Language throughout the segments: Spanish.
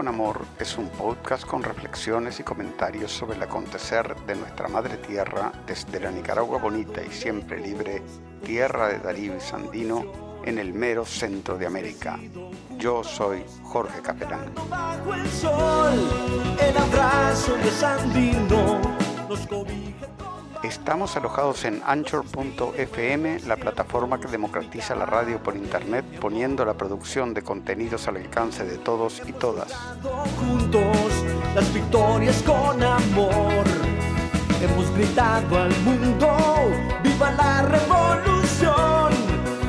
Con Amor es un podcast con reflexiones y comentarios sobre el acontecer de nuestra madre tierra desde la Nicaragua bonita y siempre libre, tierra de Darío y Sandino, en el mero centro de América. Yo soy Jorge Capelán. Estamos alojados en Anchor.fm, la plataforma que democratiza la radio por internet, poniendo la producción de contenidos al alcance de todos y todas. Juntos las victorias con amor. Hemos gritado al mundo, viva la revolución,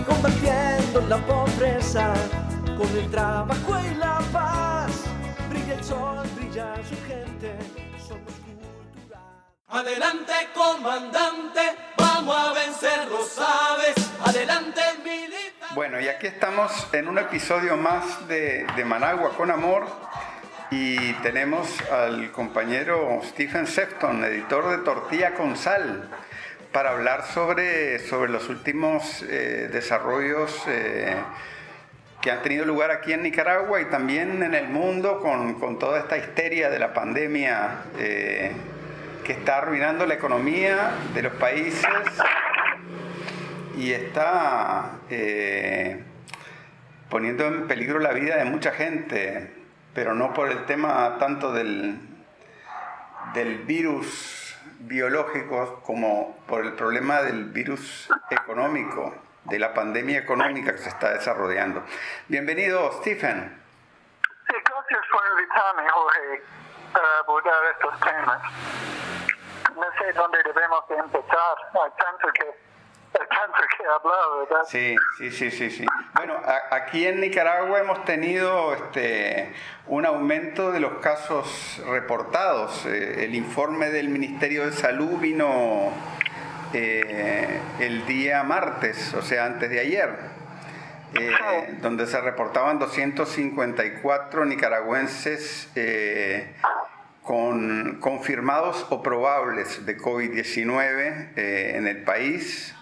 combatiendo la pobreza con el trabajo y la paz. Brilla el sol, brilla su. Adelante, comandante, vamos a vencer los sabes. Adelante, militar. Bueno, y aquí estamos en un episodio más de, de Managua con Amor. Y tenemos al compañero Stephen Sefton, editor de Tortilla con Sal, para hablar sobre, sobre los últimos eh, desarrollos eh, que han tenido lugar aquí en Nicaragua y también en el mundo con, con toda esta histeria de la pandemia. Eh, que está arruinando la economía de los países y está eh, poniendo en peligro la vida de mucha gente, pero no por el tema tanto del, del virus biológico como por el problema del virus económico, de la pandemia económica que se está desarrollando. Bienvenido, Stephen. Gracias por invitarme, Jorge, a abordar estos temas no sé dónde debemos empezar. Hay tanto que, que hablar, ¿verdad? Sí, sí, sí, sí, sí. Bueno, aquí en Nicaragua hemos tenido este, un aumento de los casos reportados. Eh, el informe del Ministerio de Salud vino eh, el día martes, o sea, antes de ayer. Eh, donde se reportaban 254 nicaragüenses eh, con confirmados o probables de COVID-19 eh, en el país,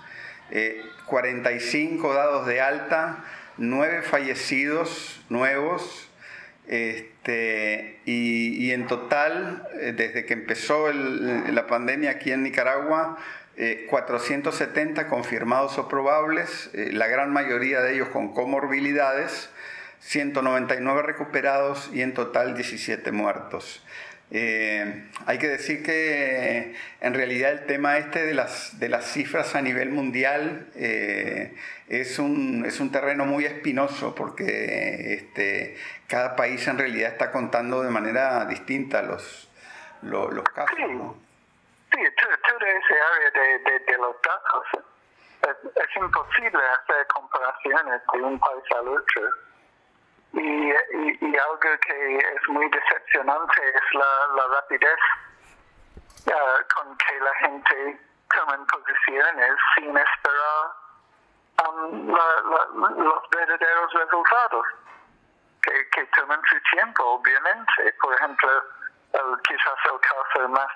45 eh, dados de alta, 9 fallecidos nuevos, este, y, en total, eh, desde que empezó la pandemia aquí en Nicaragua, 470 confirmados o probables, la gran mayoría de ellos con comorbilidades, 199 recuperados y en total 17 muertos. Eh, hay que decir que en realidad el tema este de las, de las cifras a nivel mundial eh, es, un, es un terreno muy espinoso porque este, cada país en realidad está contando de manera distinta los, los, los casos. Sí, sí toda esa área de, de, los datos es, es imposible hacer comparaciones de un país al otro y, y, algo que es muy decepcionante es la, la rapidez uh, con que la gente toma posiciones sin esperar um, la, la, los verdaderos resultados, que, que toman su tiempo, obviamente. Por ejemplo, el, quizás el caso más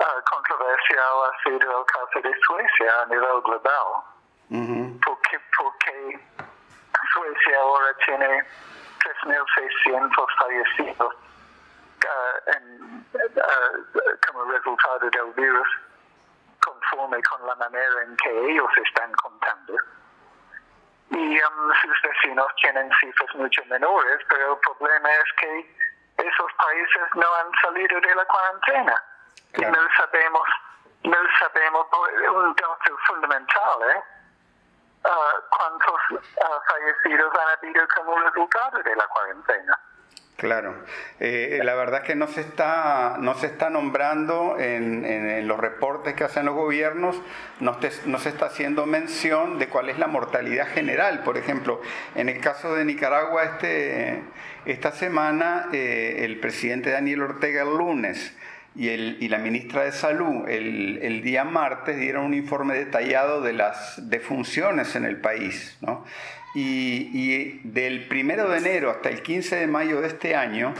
uh, controversial ha sido el caso de Suecia a nivel global, uh -huh. porque, porque Suecia ahora tiene 3.600 fallecidos uh, en, uh, como resultado del virus, conforme con la manera en que ellos están contando. Y um, sus vecinos tienen cifras mucho menores, pero el problema es que esos países no han salido de la cuarentena. Y no sabemos, no sabemos, un dato fundamental, ¿eh? Uh, cuántos uh, fallecidos han habido como resultado de la cuarentena. Claro, eh, la verdad es que no se está, no se está nombrando en, en, los reportes que hacen los gobiernos, no, te, no, se está haciendo mención de cuál es la mortalidad general. Por ejemplo, en el caso de Nicaragua, este, esta semana eh, el presidente Daniel Ortega el lunes y, el, y la ministra de Salud el, el, día martes dieron un informe detallado de las defunciones en el país. ¿no? Y, y, del primero de enero hasta el 15 de mayo de este año,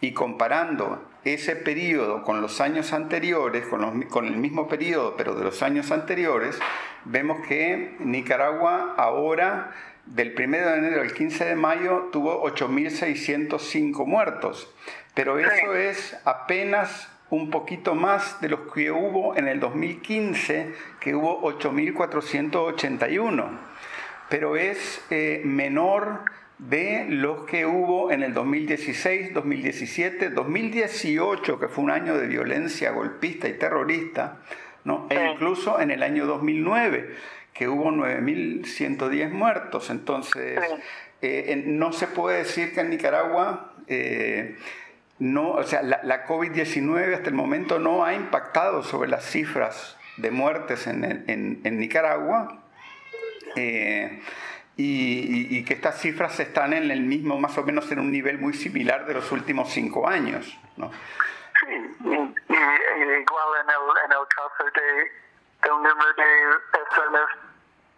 y comparando ese periodo con los años anteriores, con, los, con el mismo periodo pero de los años anteriores, vemos que Nicaragua ahora del 1 de enero al 15 de mayo tuvo 8.605 muertos, pero eso es apenas un poquito más de los que hubo en el 2015, que hubo 8.481, pero es eh, menor de los que hubo en el 2016, 2017, 2018, que fue un año de violencia golpista y terrorista, ¿no? e incluso en el año 2009, que hubo 9.110 muertos. Entonces, eh, no se puede decir que en Nicaragua... Eh, no, o sea, la, COVID-19 hasta el momento no ha impactado sobre las cifras de muertes en, en, Nicaragua eh, y, que estas cifras están en el mismo, más o menos en un nivel muy similar de los últimos cinco años. ¿no? Sí, y, igual en el, en el caso de, del número de personas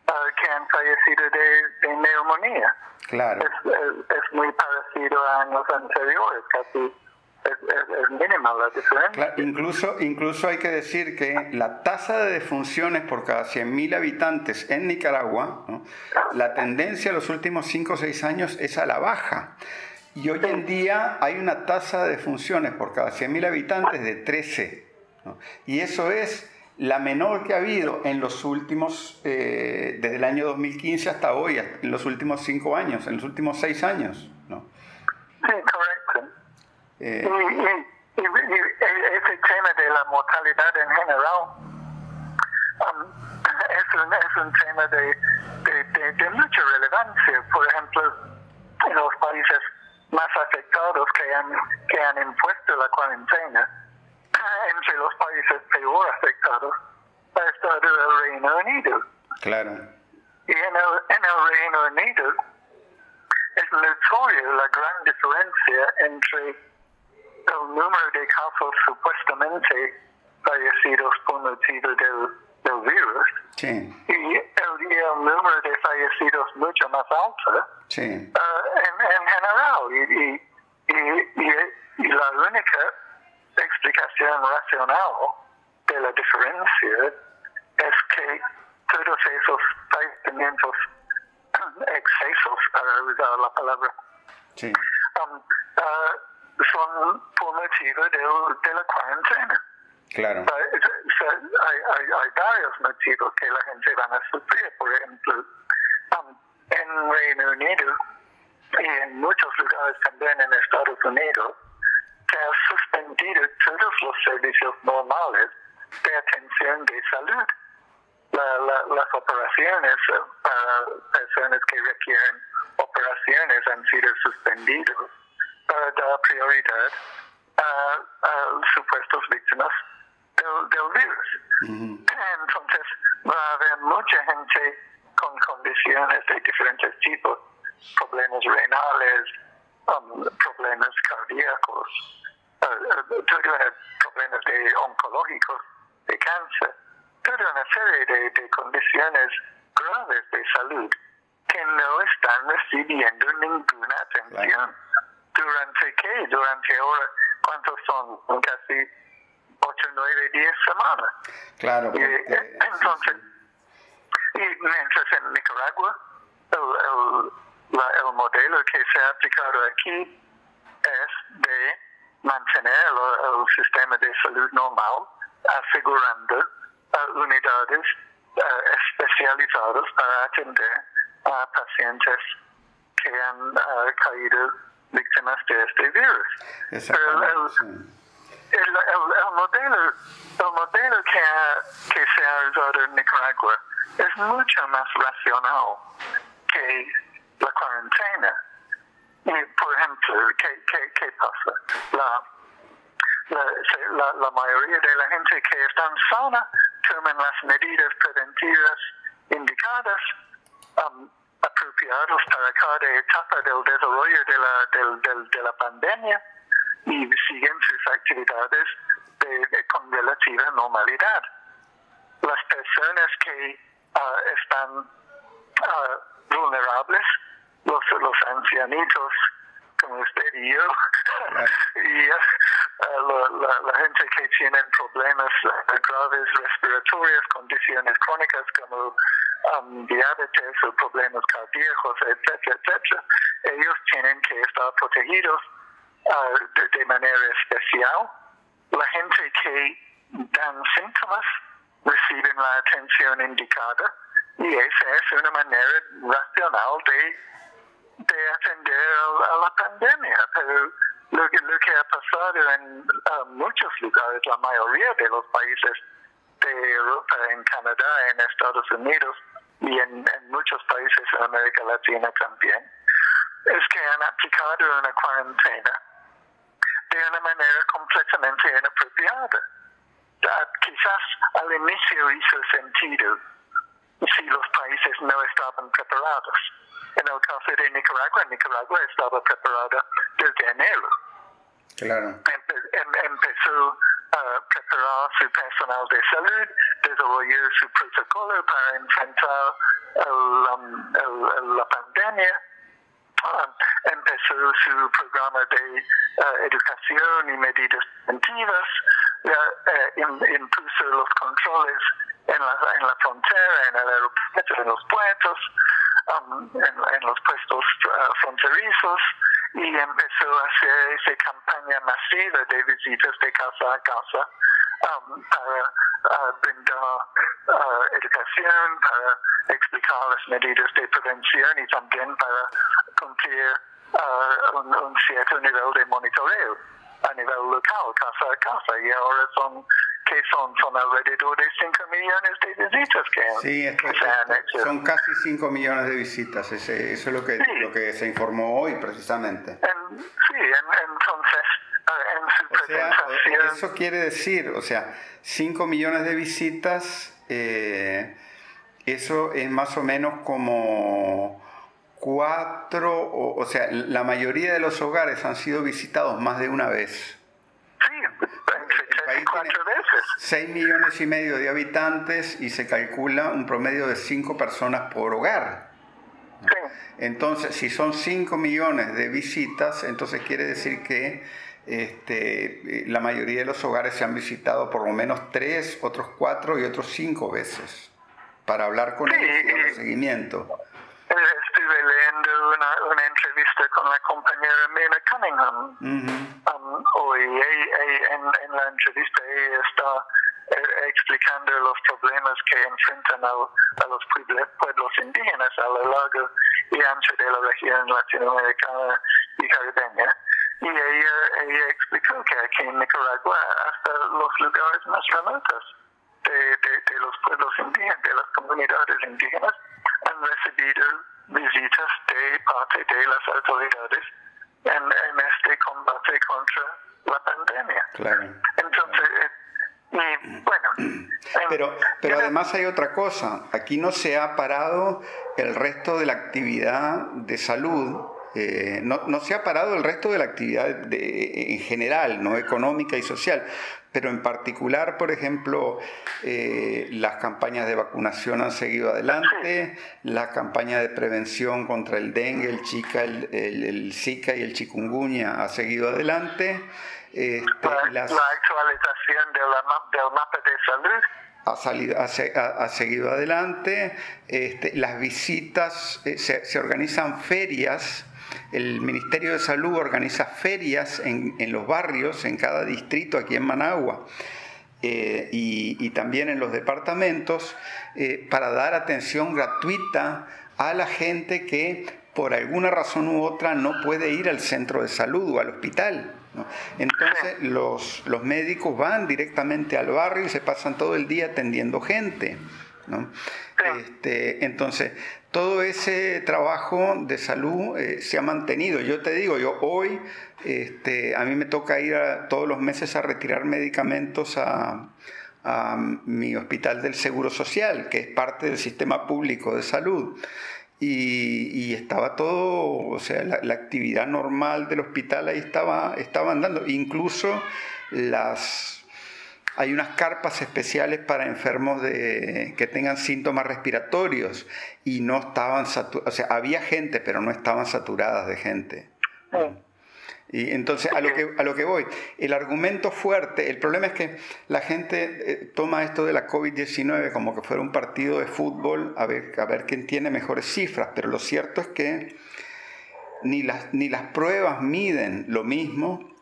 uh, que han fallecido de, de neumonía. Claro. Es, es, es, muy parecido a años anteriores, casi es, mínima la diferencia. incluso, incluso hay que decir que la tasa de defunciones por cada 100.000 habitantes en Nicaragua, la tendencia en los últimos 5 o 6 años es a la baja. Y hoy en día hay una tasa de defunciones por cada 100.000 habitantes de 13. Y eso es la menor que ha habido en los últimos, eh, desde el año 2015 hasta hoy, en los últimos 5 años, en los últimos 6 años. ¿no? Sí. Eh, y, y, y, ese tema de la mortalidad en general um, es, un, es, un, tema de, de, de, mucha relevancia. Por ejemplo, en los países más afectados que han, que han impuesto la cuarentena, entre los países peor afectados ha estado el Reino Unido. Claro. Y en el, en el Reino Unido es notorio la gran diferencia entre el número de casos supuestamente fallecidos por motivo del, del virus sí. y, el, el, número de fallecidos mucho más alto sí. uh, en, en, general. Y, y, y, la única explicación racional de la diferencia es que todos esos padecimientos excesos, para usar la palabra, sí. um, uh, son por motivo de, la cuarentena. Claro. Hay, hay, hay, varios motivos que la gente van a sufrir. Por ejemplo, um, en Reino Unido y en muchos lugares también en Estados Unidos, se ha suspendido todos los servicios normales de atención de salud. La, la, las operaciones para personas que requieren operaciones han sido suspendidas para dar prioridad a, a supuestos víctimas del, del virus. Entonces va a haber mucha gente con condiciones de diferentes tipos, problemas renales, um, problemas cardíacos, uh, problemas de oncológicos, de cáncer, toda una serie de, de condiciones graves de salud que no están recibiendo ninguna atención. ¿Durante qué? Durante ahora, ¿cuántos son? Casi 8, 9, 10 semanas. Claro. Y, eh, entonces, y mientras en Nicaragua, el, el, la, el, modelo que se ha aplicado aquí es de mantener el, el sistema de salud normal, asegurando uh, unidades uh, especializadas para atender a pacientes que han uh, caído víctimas de este virus. Pero el, el, el, modelo, el modelo que, ha, que se ha usado en Nicaragua es mucho más racional que la cuarentena. Y, por ejemplo, ¿qué, qué, qué pasa? La, la, la, mayoría de la gente que está sana toman las medidas preventivas indicadas. Um, apropiados para cada etapa del desarrollo de la, del, del, de la pandemia y siguen sus actividades de, de, con relativa normalidad. Las personas que uh, están uh, vulnerables, los, los ancianitos, como usted y yo, y uh, la, la, la, gente que tiene problemas graves respiratorios, condiciones crónicas como um, diabetes o problemas cardíacos, etcétera, etcétera, ellos tienen que estar protegidos uh, de, de, manera especial. La gente que dan síntomas reciben la atención indicada y esa es una manera racional de, de atender a la pandemia. Pero lo que, lo que ha pasado en uh, muchos lugares, la mayoría de los países de Europa, en Canadá, en Estados Unidos y en, en muchos países en América Latina también, es que han aplicado una cuarentena de una manera completamente inapropiada. Quizás al inicio hizo sentido si los países no estaban preparados. En el caso de Nicaragua, Nicaragua estaba preparada desde enero. Claro. Empe empezó preparar su personal de salud, desarrolló su protocolo para enfrentar um, la pandemia, um, empezó su programa de uh, educación y medidas preventivas, uh, impuso los controles en la, en la frontera, en el aeropuerto, en los puertos, um, en, en, los puestos uh, fronterizos y empezó a hacer esa campaña masiva de visitas de casa a casa um, para uh, brindar uh, educación, para explicar las medidas de prevención y también para cumplir uh, un, un cierto nivel de monitoreo a nivel local, casa a casa. Y ahora son que son, son alrededor de 5 millones de visitas que, sí, que se han hecho. Son casi 5 millones de visitas, ese, eso es lo que, Sí. lo que se informó hoy precisamente. En- sí, en- entonces, eh, en su O sea, presentación, eso quiere decir, o sea, 5 millones de visitas, eh, eso es más o menos como 4, o, o sea, la mayoría de los hogares han sido visitados más de una vez. sí, entre El tres país tiene- veces. 6 millones y medio de habitantes y se calcula un promedio de 5 personas por hogar. Sí, Entonces, si son 5 millones de visitas, entonces quiere decir que este, eh, la mayoría de los hogares se han visitado por lo menos 3, otros 4 y otros 5 veces para hablar con Sí, ellos y y- seguimiento. Eh, estuve leyendo una, una entrevista con la compañera Mina Cunningham Ujú. um, hoy. En, en la entrevista ella está eh, explicando los problemas que enfrentan a los pueblos indígenas a lo largo y ancho de la región latinoamericana y caribeña. Y ella, ella explicó que aquí en Nicaragua, hasta los lugares más remotos de, de, de los pueblos indígenas, de las comunidades indígenas, han recibido visitas de parte de las autoridades en, en este combate contra la pandemia. Claro. Entonces, y bueno, en- Pero, pero además hay otra cosa. Aquí no se ha parado el resto de la actividad de salud. eh, no, no se ha parado el resto de la actividad de- en general, no económica y social, pero en particular, por ejemplo, eh, las campañas de vacunación han seguido adelante, la campaña de prevención contra el dengue, el, chica, el, el- el Zika y el chikungunya ha seguido adelante. este, la, las- la actualización de la ma- del mapa de salud ha, salido, ha, se- ha- ha seguido adelante. Este, las visitas, eh, se, se organizan ferias. El Ministerio de Salud organiza ferias en, en los barrios, en cada distrito aquí en Managua. eh, y, y también en los departamentos eh, para dar atención gratuita a la gente que por alguna razón u otra no puede ir al centro de salud o al hospital. ¿no? Entonces los, los médicos van directamente al barrio y se pasan todo el día atendiendo gente. ¿no? Este, entonces, todo ese trabajo de salud eh, se ha mantenido. Yo te digo, yo hoy, este, a mí me toca ir a- todos los meses a retirar medicamentos a, mi hospital del Seguro Social, que es parte del sistema público de salud. Y, y estaba todo, o sea, la, la actividad normal del hospital ahí estaba, estaba andando. Incluso las, hay unas carpas especiales para enfermos de, que tengan síntomas respiratorios y no estaban saturadas, o sea, había gente, pero no estaban saturadas de gente. Sí. Y entonces, a lo, que, a lo que voy, el argumento fuerte, el problema es que la gente eh, toma esto de la COVID-19 como que fuera un partido de fútbol a ver, a ver quién tiene mejores cifras, pero lo cierto es que ni las, ni las pruebas miden lo mismo,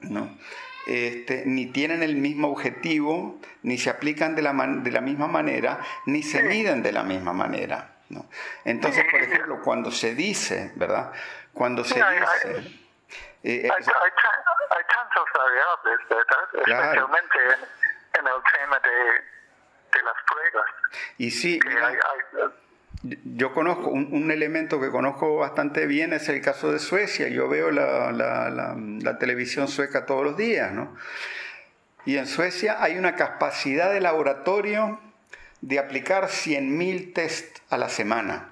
¿no? Este, ni tienen el mismo objetivo, ni se aplican de la, de la misma manera, ni se miden de la misma manera. ¿no? Entonces, por ejemplo, cuando se dice, ¿verdad? Cuando se dice... Eh, hay, tantos variables, ¿verdad? Especialmente en, el tema de, las pruebas. Y sí, yo conozco, un, elemento que conozco bastante bien es el caso de Suecia. Yo veo la, televisión sueca todos los días, ¿no? Y en Suecia hay una capacidad de laboratorio de aplicar 100.000 test a la semana.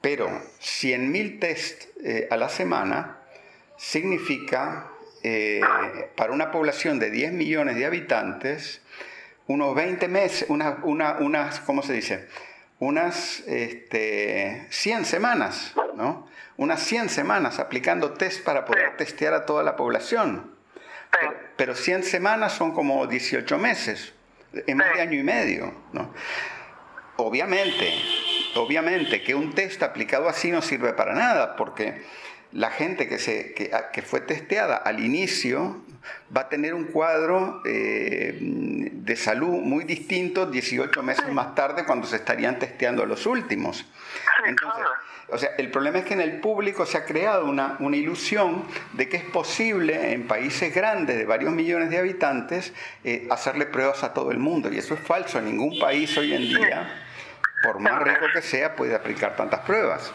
Pero 100.000 test eh, a la semana significa, eh, para una población de 10 millones de habitantes, unos 20 meses, una, una, unas, ¿cómo se dice? Unas este, 100 semanas, ¿no? Unas 100 semanas aplicando test para poder testear a toda la población. Pero, pero 100 semanas son como 18 meses, en más de año y medio, ¿no? Obviamente, obviamente que un test aplicado así no sirve para nada, porque la gente que, se, que, fue testeada al inicio va a tener un cuadro eh, de salud muy distinto 18 meses más tarde cuando se estarían testeando los últimos. Entonces, o sea, el problema es que en el público se ha creado una, una ilusión de que es posible en países grandes de varios millones de habitantes eh, hacerle pruebas a todo el mundo y eso es falso. Ningún país hoy en día por más rico que sea, puede aplicar tantas pruebas.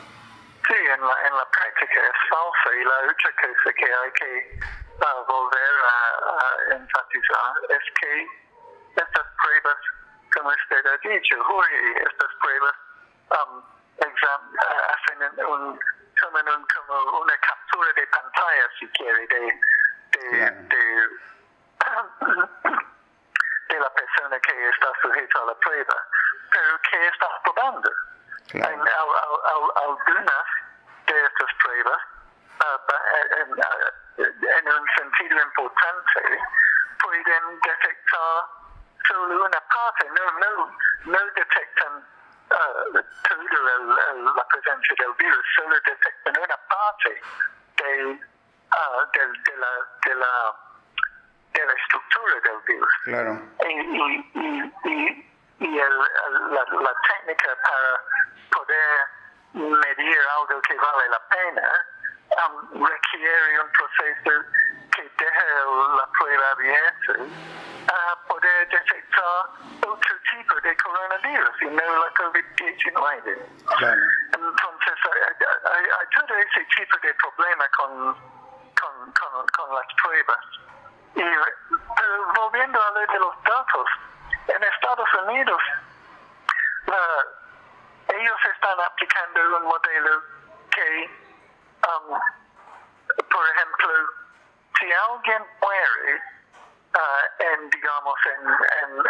Sí, en la, en la práctica es falsa y la otra cosa que hay que uh, volver a, enfatizar es que estas pruebas, como usted ha dicho, Jorge, estas pruebas um, exam, uh, hacen un, toman un, como una captura de pantalla, si quiere, de, de, de, de la persona que está sujeta a la prueba pero que está probando. Claro. En, algunas de pruebas, uh, uh, en, un sentido importante, pueden detectar solo una parte, no, no, no detectan uh, toda la presencia del virus, solo detectan una parte de, uh, de, de, la, de, la, de la estructura del virus. Claro. Y, y, y, y el, la, la, técnica para poder medir algo que vale la pena um, requiere un proceso que deje la prueba abierta a poder detectar otro tipo de coronavirus y no la COVID-19. Entonces, hay, hay, hay, todo ese tipo de problema con, con, con, con las pruebas. Y, pero volviendo a lo de los datos, en Estados Unidos ellos están aplicando un modelo que, um, por ejemplo, si alguien muere uh, en, digamos, en,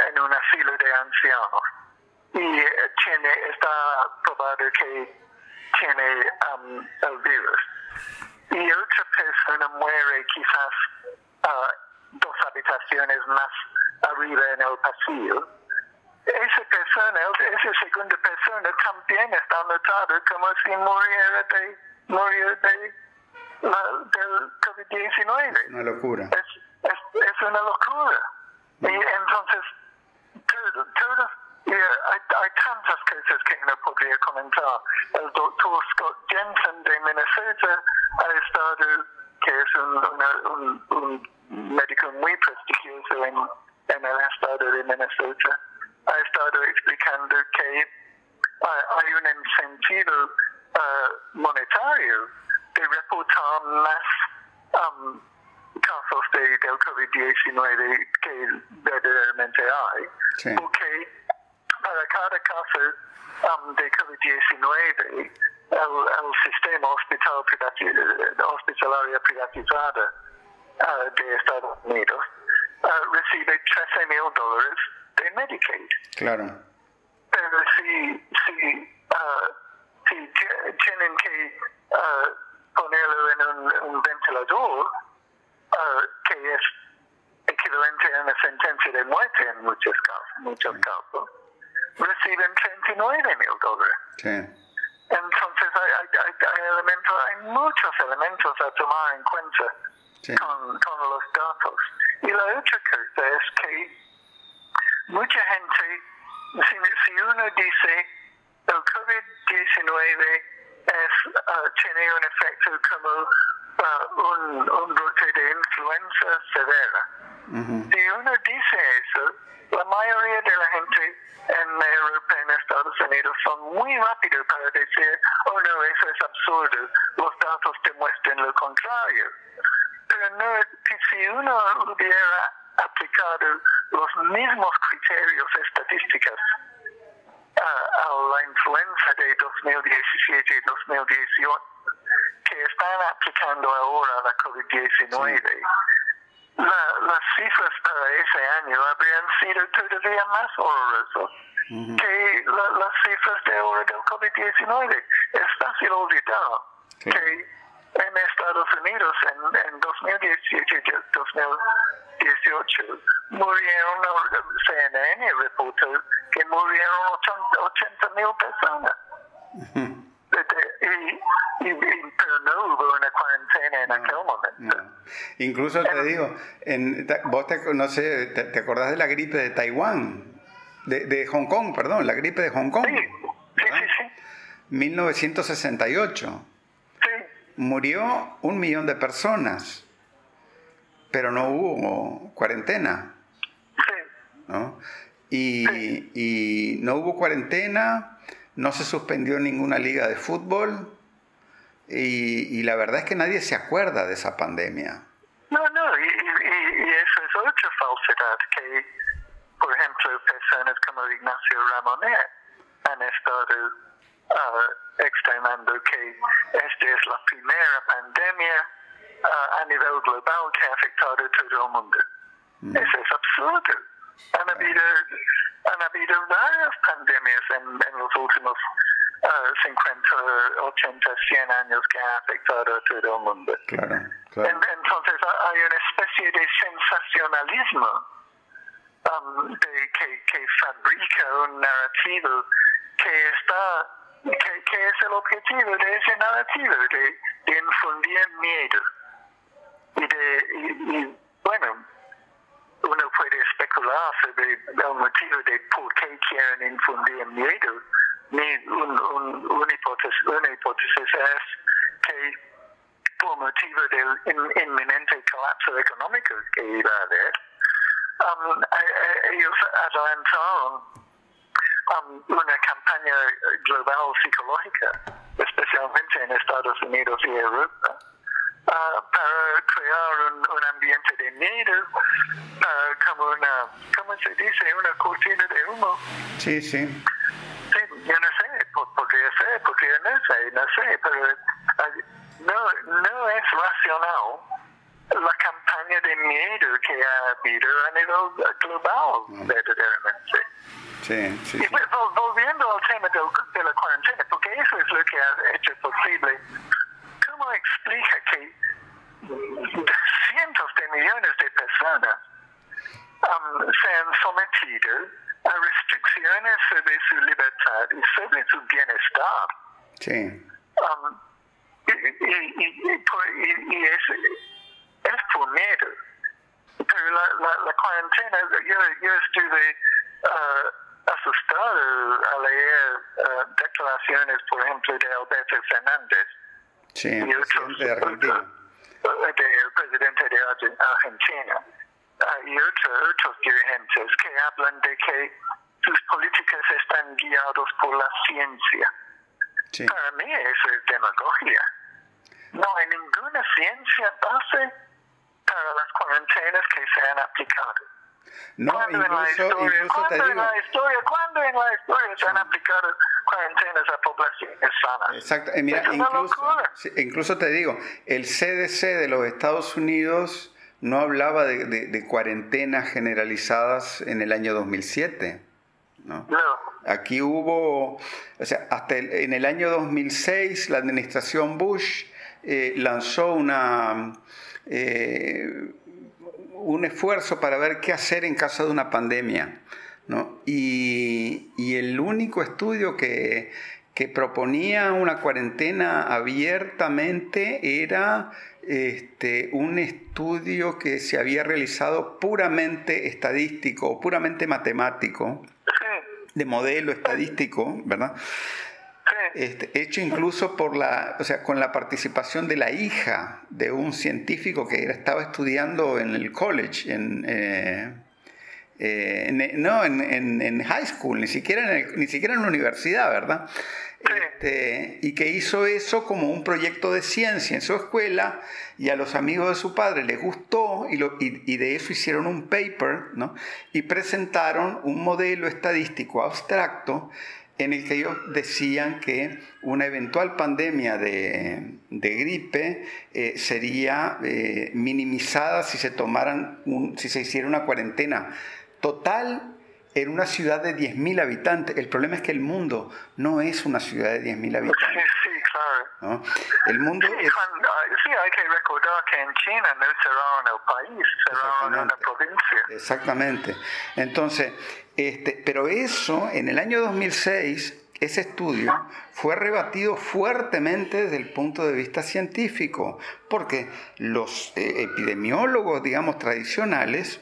en, un asilo de ancianos y eh, tiene, está probado que tiene um, el virus y otra persona muere quizás uh, dos habitaciones más arriba en el pasillo, esa persona, esa segunda persona también está anotado como si muriera de, muriera de del COVID-19. Una locura. Es, es, es una locura. Y entonces, todos hay, hay, tantas cosas que no podría comentar. El doctor Scott Jensen de Minnesota ha estado, que es un, un, un médico muy prestigioso en en el estado de Minnesota, ha estado explicando que uh, hay un incentivo uh, monetario de reportar más um, casos de, del COVID-19 que verdaderamente hay. Sí. Porque para cada caso um, de COVID-19, el, el, sistema hospital privati hospitalaria privatizada uh, de Estados Unidos uh, recibe 13 mil dólares de Medicaid. Claro. Pero si, si, uh, si tienen que uh, ponerlo en un, ventilador, ah, que es equivalente a una sentencia de muerte en muchos casos, muchos casos reciben 39 mil dólares. Sí. Entonces hay, hay, hay, elementos, hay muchos elementos a tomar en cuenta con los datos. Y la otra cosa es que mucha gente, si, si uno dice el COVID-19 es, uh, tiene un efecto como uh, un, un brote de influenza severa, si uno dice eso, la mayoría de la gente en Europa, en Estados Unidos, son muy rápidos para decir, oh no, eso es absurdo, los datos demuestran lo contrario. Pero no, si uno hubiera aplicado los mismos criterios estadísticos a, la influenza de 2017 y 2018 que están aplicando ahora a la COVID-19, las cifras para ese año habrían sido todavía más horrorosas que las cifras de ahora del COVID-19. Es fácil olvidar que en Estados Unidos en, en 2017 y 2018 murieron, CNN reportó que murieron 80 mil personas. y, pero no hubo una cuarentena en aquel momento. Incluso te digo, en, vos te, no sé, te, acordás de la gripe de Taiwán, de, de, Hong Kong, perdón, la gripe de Hong Kong. Sí, sí, sí, 1968. Sí. Murió un millón de personas, pero no hubo cuarentena. Sí. ¿no? Y, y no hubo cuarentena no se suspendió ninguna liga de fútbol y, y, la verdad es que nadie se acuerda de esa pandemia. No, no, y, y, eso es otra falsedad, que por ejemplo personas como Ignacio Ramonet han estado uh, externando que esta es la primera pandemia a nivel global que ha afectado a todo el mundo. Mm. Eso es absurdo. Han habido han habido varias pandemias en, en los últimos uh, 50, 80, 100 años que han afectado a todo el mundo. Claro, claro. En, entonces hay una especie de sensacionalismo um, de, que, que, fabrica un narrativo que está que, que, es el objetivo de ese narrativo, de, de infundir miedo. Y, de, bueno, uno puede especular sobre el motivo de por qué quieren infundir miedo. Mi, un, un, una, hipótesis, una hipótesis es que por motivo del inminente colapso económico que iba a haber, um, ellos adelantaron um, una campaña global psicológica, especialmente en Estados Unidos y Europa uh, para crear un, un, ambiente de miedo, uh, como una, ¿cómo se dice? Una cortina de humo. Sí, sí. Sí, yo no sé, podría ser, yo no sé, no sé, pero uh, no, no es racional la campaña de miedo que ha habido a nivel global, no. verdaderamente. Sí, sí, y volviendo al tema de, de la cuarentena, porque eso es lo que ha hecho posible ¿Cómo explica que cientos de millones de personas um, se han sometido a restricciones sobre su libertad y sobre su bienestar? Sí. Um, y, y, y, y, es, es por miedo. Pero la, la, la cuarentena, yo, yo estuve uh, asustado al leer uh, declaraciones, por ejemplo, de Alberto Fernández Sí, el presidente de Argentina. El presidente de Argentina y otros, dirigentes que hablan de que sus políticas están guiados por la ciencia. Sí. Para mí eso es demagogia. No hay ninguna ciencia base para las cuarentenas que se han aplicado. No, incluso, incluso te digo. La historia, ¿Cuándo en la historia se han aplicado cuarentenas a poblaciones sanas? Exacto. Eh, mira, incluso, incluso te digo, el CDC de los Estados Unidos no hablaba de, de, de cuarentenas generalizadas en el año 2007. ¿no? no. Aquí hubo, o sea, hasta el, en el año 2006 la administración Bush eh, lanzó una, eh, un esfuerzo para ver qué hacer en caso de una pandemia. ¿no? Y, y el único estudio que, que proponía una cuarentena abiertamente era este, un estudio que se había realizado puramente estadístico o puramente matemático, de modelo estadístico, ¿verdad? Este, hecho incluso por la, o sea, con la participación de la hija de un científico que estaba estudiando en el college, en, eh, eh, no, en, en, high school, ni siquiera en, ni siquiera en la universidad, ¿verdad? Este, y que hizo eso como un proyecto de ciencia en su escuela y a los amigos de su padre les gustó y, lo, y, de eso hicieron un paper ¿no? y presentaron un modelo estadístico abstracto en el que ellos decían que una eventual pandemia de, de gripe eh, sería eh, minimizada si se tomaran un, si se hiciera una cuarentena total en una ciudad de 10.000 habitantes. El problema es que el mundo no es una ciudad de 10.000 habitantes. Sí, sí, claro. ¿no? El mundo sí, es... sí, hay que recordar que en China no cerraron el país, cerraron una provincia. Exactamente. Entonces, este, pero eso, en el año 2006, ese estudio fue rebatido fuertemente desde el punto de vista científico, porque los eh, epidemiólogos, digamos, tradicionales,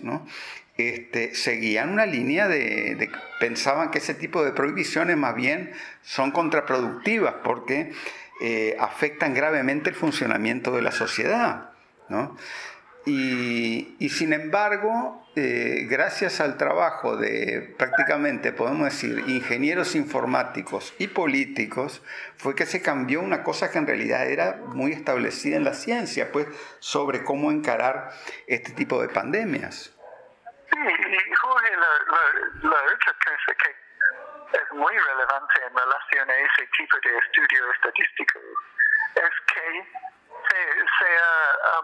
este, seguían una línea de, pensaban que ese tipo de prohibiciones más bien son contraproductivas porque eh, afectan gravemente el funcionamiento de la sociedad. Y, sin embargo, eh, gracias al trabajo de prácticamente, podemos decir, ingenieros informáticos y políticos, fue que se cambió una cosa que en realidad era muy establecida en la ciencia, pues sobre cómo encarar este tipo de pandemias. Sí, Jorge, otra cosa que es muy relevante en relación a ese tipo de es que se, ha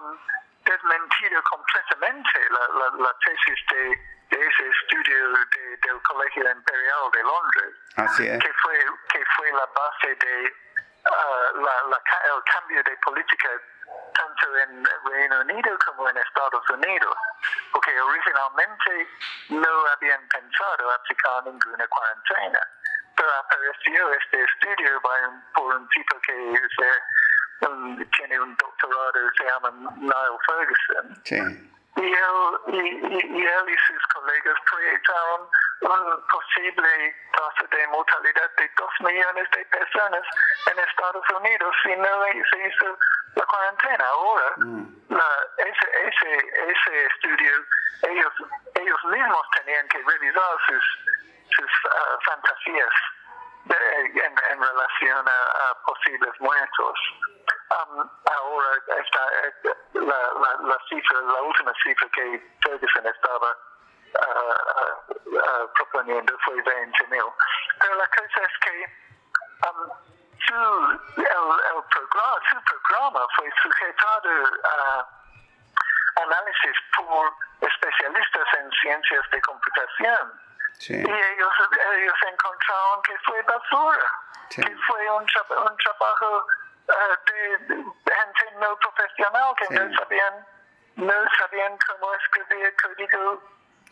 desmentido completamente la, la, la tesis de, de, ese estudio de, del Colegio Imperial de Londres, Así es. que, fue, que fue la base de uh, la, el cambio de política tanto en Reino Unido como en Estados Unidos, porque originalmente no habían pensado aplicar ninguna cuarentena, pero apareció este estudio por un tipo que tiene un doctorado, se llama Niall Ferguson. Sí. Y él, y, y, él y sus colegas proyectaron un posible tasa de mortalidad de 2 millones de personas en Estados Unidos si no se hizo la cuarentena. Ahora, mm. la, ese, ese, ese estudio, ellos, ellos mismos tenían que revisar sus, sus uh, fantasías de, en, en, relación a, a posibles muertos. Um, ahora está la, la, la, cifra, la última cifra que Ferguson estaba uh, uh, proponiendo fue 20 mil. Pero la cosa es que um, su, el, el programa, su programa fue sujetado a análisis por especialistas en ciencias de computación. Sí. Y ellos, ellos encontraron que fue basura, sí. que fue un, tra un trabajo de, de, gente no profesional que sí. no sabían no sabían cómo escribir código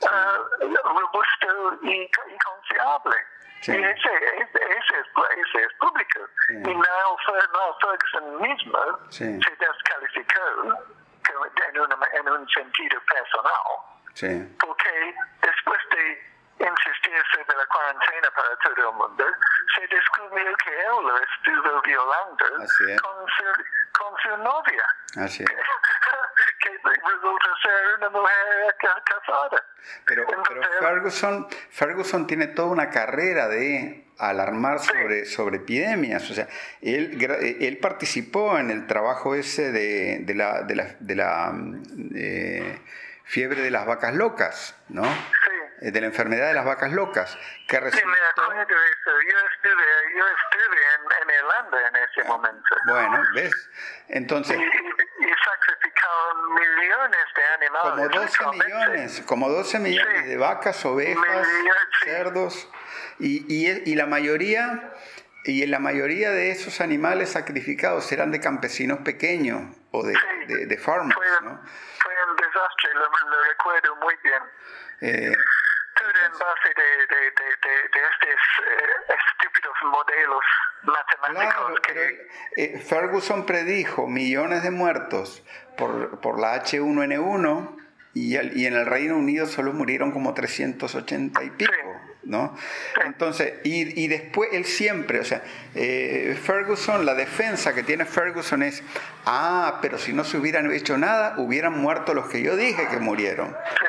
uh, robusto y, y confiable. Sí. Y ese, ese, ese, es, ese es público. Sí. Y Niall Ferguson mismo se descalificó en, en un sentido personal. Porque después de insistir sobre la cuarentena para todo el mundo, se descubrió que él estuvo violando con su, con su novia. Así es. que resulta ser una mujer casada. Pero, pero Ferguson, Ferguson tiene toda una carrera de alarmar sobre, sobre epidemias. O sea, él, él participó en el trabajo ese de, de la, de la, de la eh, fiebre de las vacas locas, ¿no? Sí. De la enfermedad de las vacas locas. Que resultó... Sí, me acuerdo de eso. Yo estuve, yo estuve en, en Irlanda en ese momento. Bueno, ¿ves? Entonces... Y, y sacrificaron millones de animales. Como 12 millones, como 12 millones Sí. de vacas, ovejas, Millones, cerdos, y, y, y la mayoría... Y en la mayoría de esos animales sacrificados eran de campesinos pequeños o de, Sí. de, de farmers, Fue, ¿no? fue un desastre, lo, lo recuerdo muy bien. Eh, Todo en base de, de, de, de, de estos eh, estúpidos modelos matemáticos Claro, pero que... él- eh, Ferguson predijo millones de muertos por, por la H1N1 y, el- y en el Reino Unido solo murieron como 380 y pico, ¿no? Entonces, y, y después él siempre, o sea, eh, Ferguson, la defensa que tiene Ferguson es, ah, pero si no se hubieran hecho nada, hubieran muerto los que yo dije que murieron. Sí,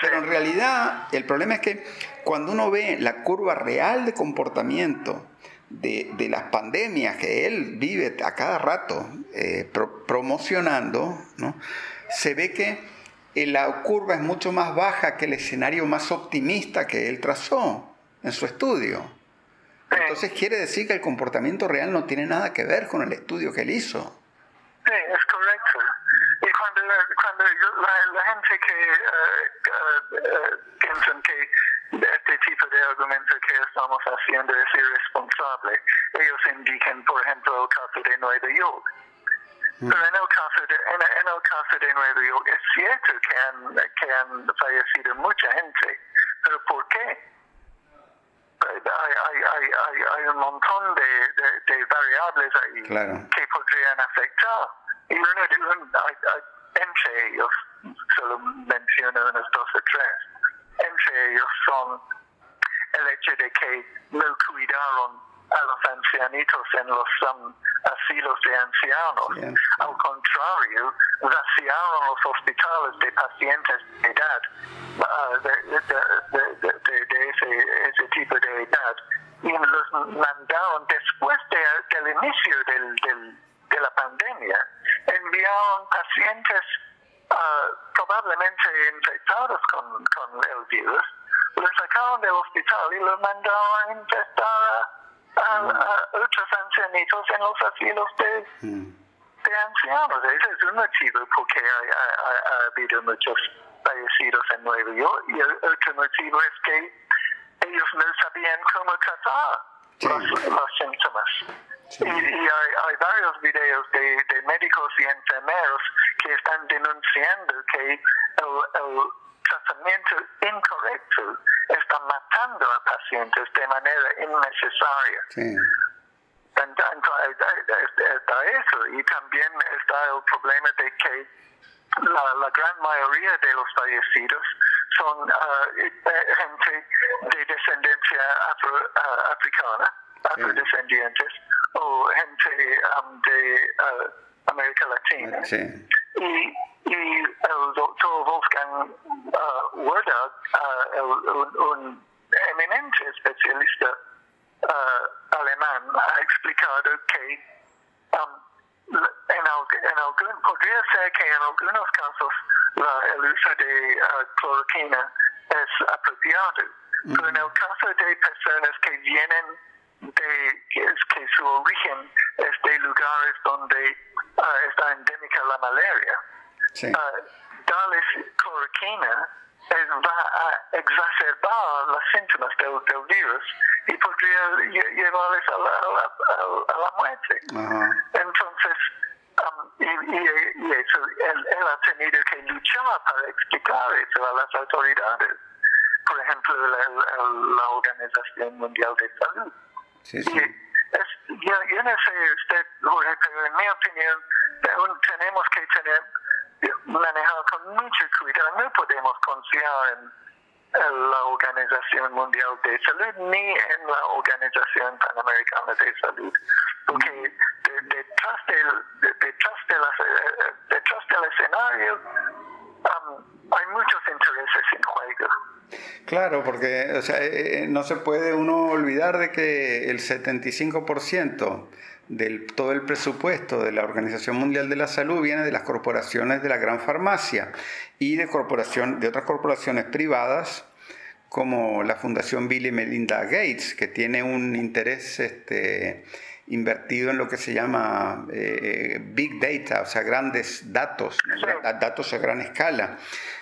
Pero en realidad el problema es que cuando uno ve la curva real de comportamiento de, de las pandemias que él vive a cada rato eh, pro- promocionando, ¿no? se ve que eh, la curva es mucho más baja que el escenario más optimista que él trazó en su estudio. Entonces quiere decir que el comportamiento real no tiene nada que ver con el estudio que él hizo. Sí, es correcto. Y cuando, cuando yo- la, la gente que eh, piensan que este tipo de argumento que estamos haciendo es irresponsable, ellos indican, por ejemplo, el caso de Nueva York. Pero en el, caso de, en, en el caso de Nueva York es cierto que han, que han fallecido mucha gente, pero ¿por qué? hay, hay, hay, hay, hay un montón de, de, de variables ahí Claro. que podrían afectar. Y entre ellos, solo menciono unos dos o tres, entre ellos son el hecho de que no cuidaron a los ancianitos en los um, asilos de ancianos. Al contrario, vaciaron los hospitales de pacientes de edad, de, de, de- de- de- de ese, ese tipo de edad, y los mandaron después de- del inicio del, del- de la pandemia, enviaron pacientes ah, probablemente infectados con, con el virus, los sacaron del hospital y los mandaron a infectar a, a- a otros ancianitos en los asilos de, Mm. de ancianos. Ese es un motivo porque ha, ha- ha- ha habido muchos fallecidos en Nueva York y el otro motivo es que ellos no sabían cómo tratar. Los, los síntomas. Sí. Y, y hay, hay varios videos de, de médicos y enfermeros que están denunciando que el, el tratamiento incorrecto está matando a pacientes de manera innecesaria. Sí. Entonces, está eso y también está el problema de que la, la gran mayoría de los fallecidos son ah, eh, gente de descendencia afro- ah, africana, afrodescendientes, o gente um, de ah, América Latina. Sí. Y, y el doctor Wolfgang uh, Werder, uh, el- un, un eminente especialista uh, alemán, ha explicado que um, en, en algún, podría ser que en algunos casos la- el uso de uh, cloroquina es apropiado, pero en el caso de personas que vienen de que, es que su origen es de lugares donde ah, está endémica la malaria, Sí. ah, darles cloroquina va a exacerbar los síntomas del, del virus y podría lle- llevarles a la, a la- a la muerte. Entonces, um, y, y- y eso, él, él ha tenido que luchar para explicar eso a las autoridades. Por ejemplo, la, la- la Organización Mundial de Salud. Sí, sí. es, yo, yo no sé usted, Jorge, pero en mi opinión tenemos que tener manejar con mucho cuidado. No podemos confiar en, la Organización Mundial de Salud ni en la Organización Panamericana de Salud, porque de- detrás de- detrás de las- eh, detrás del escenario um, hay muchos intereses. Claro, porque o sea, eh, no se puede uno olvidar de que el 75% del todo el presupuesto de la Organización Mundial de la Salud viene de las corporaciones de la gran farmacia y de de otras corporaciones privadas como la Fundación Bill y Melinda Gates, que tiene un interés este, invertido en lo que se llama eh, Big Data, o sea, grandes datos, datos a gran escala,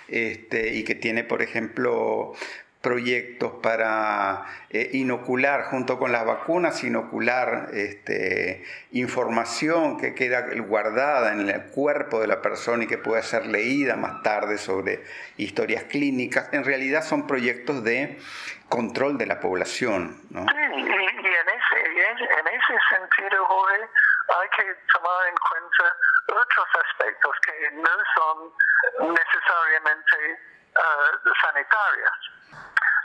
este, y que tiene, por ejemplo, proyectos para eh, inocular, junto con las vacunas, inocular este, información que queda guardada en el cuerpo de la persona y que puede ser leída más tarde sobre historias clínicas. En realidad son proyectos de control de la población. ¿no? Sí, y, en, en ese sentido, Jorge, hay que tomar en cuenta otros aspectos que no son necesariamente uh, sanitarios.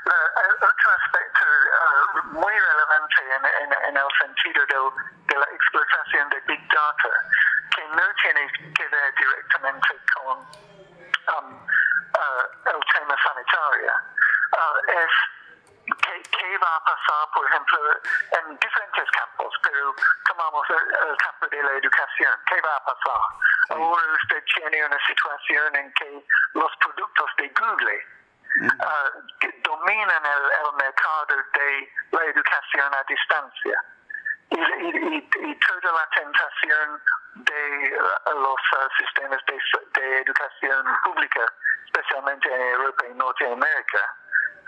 Uh, otro aspecto uh, muy relevante en, el sentido de, de, la explotación de Big Data, que no tiene que ver directamente con um, uh, el tema sanitario, es qué, qué, va a pasar, por ejemplo, en diferentes campos, pero tomamos el, el campo de la educación, ¿qué va a pasar? Ahora usted tiene una situación en que los productos de Google uh, que dominan el, el, mercado de la educación a distancia. Y, y, y toda la tentación de uh, los uh, sistemas de, de, educación pública, especialmente en Europa y Norteamérica,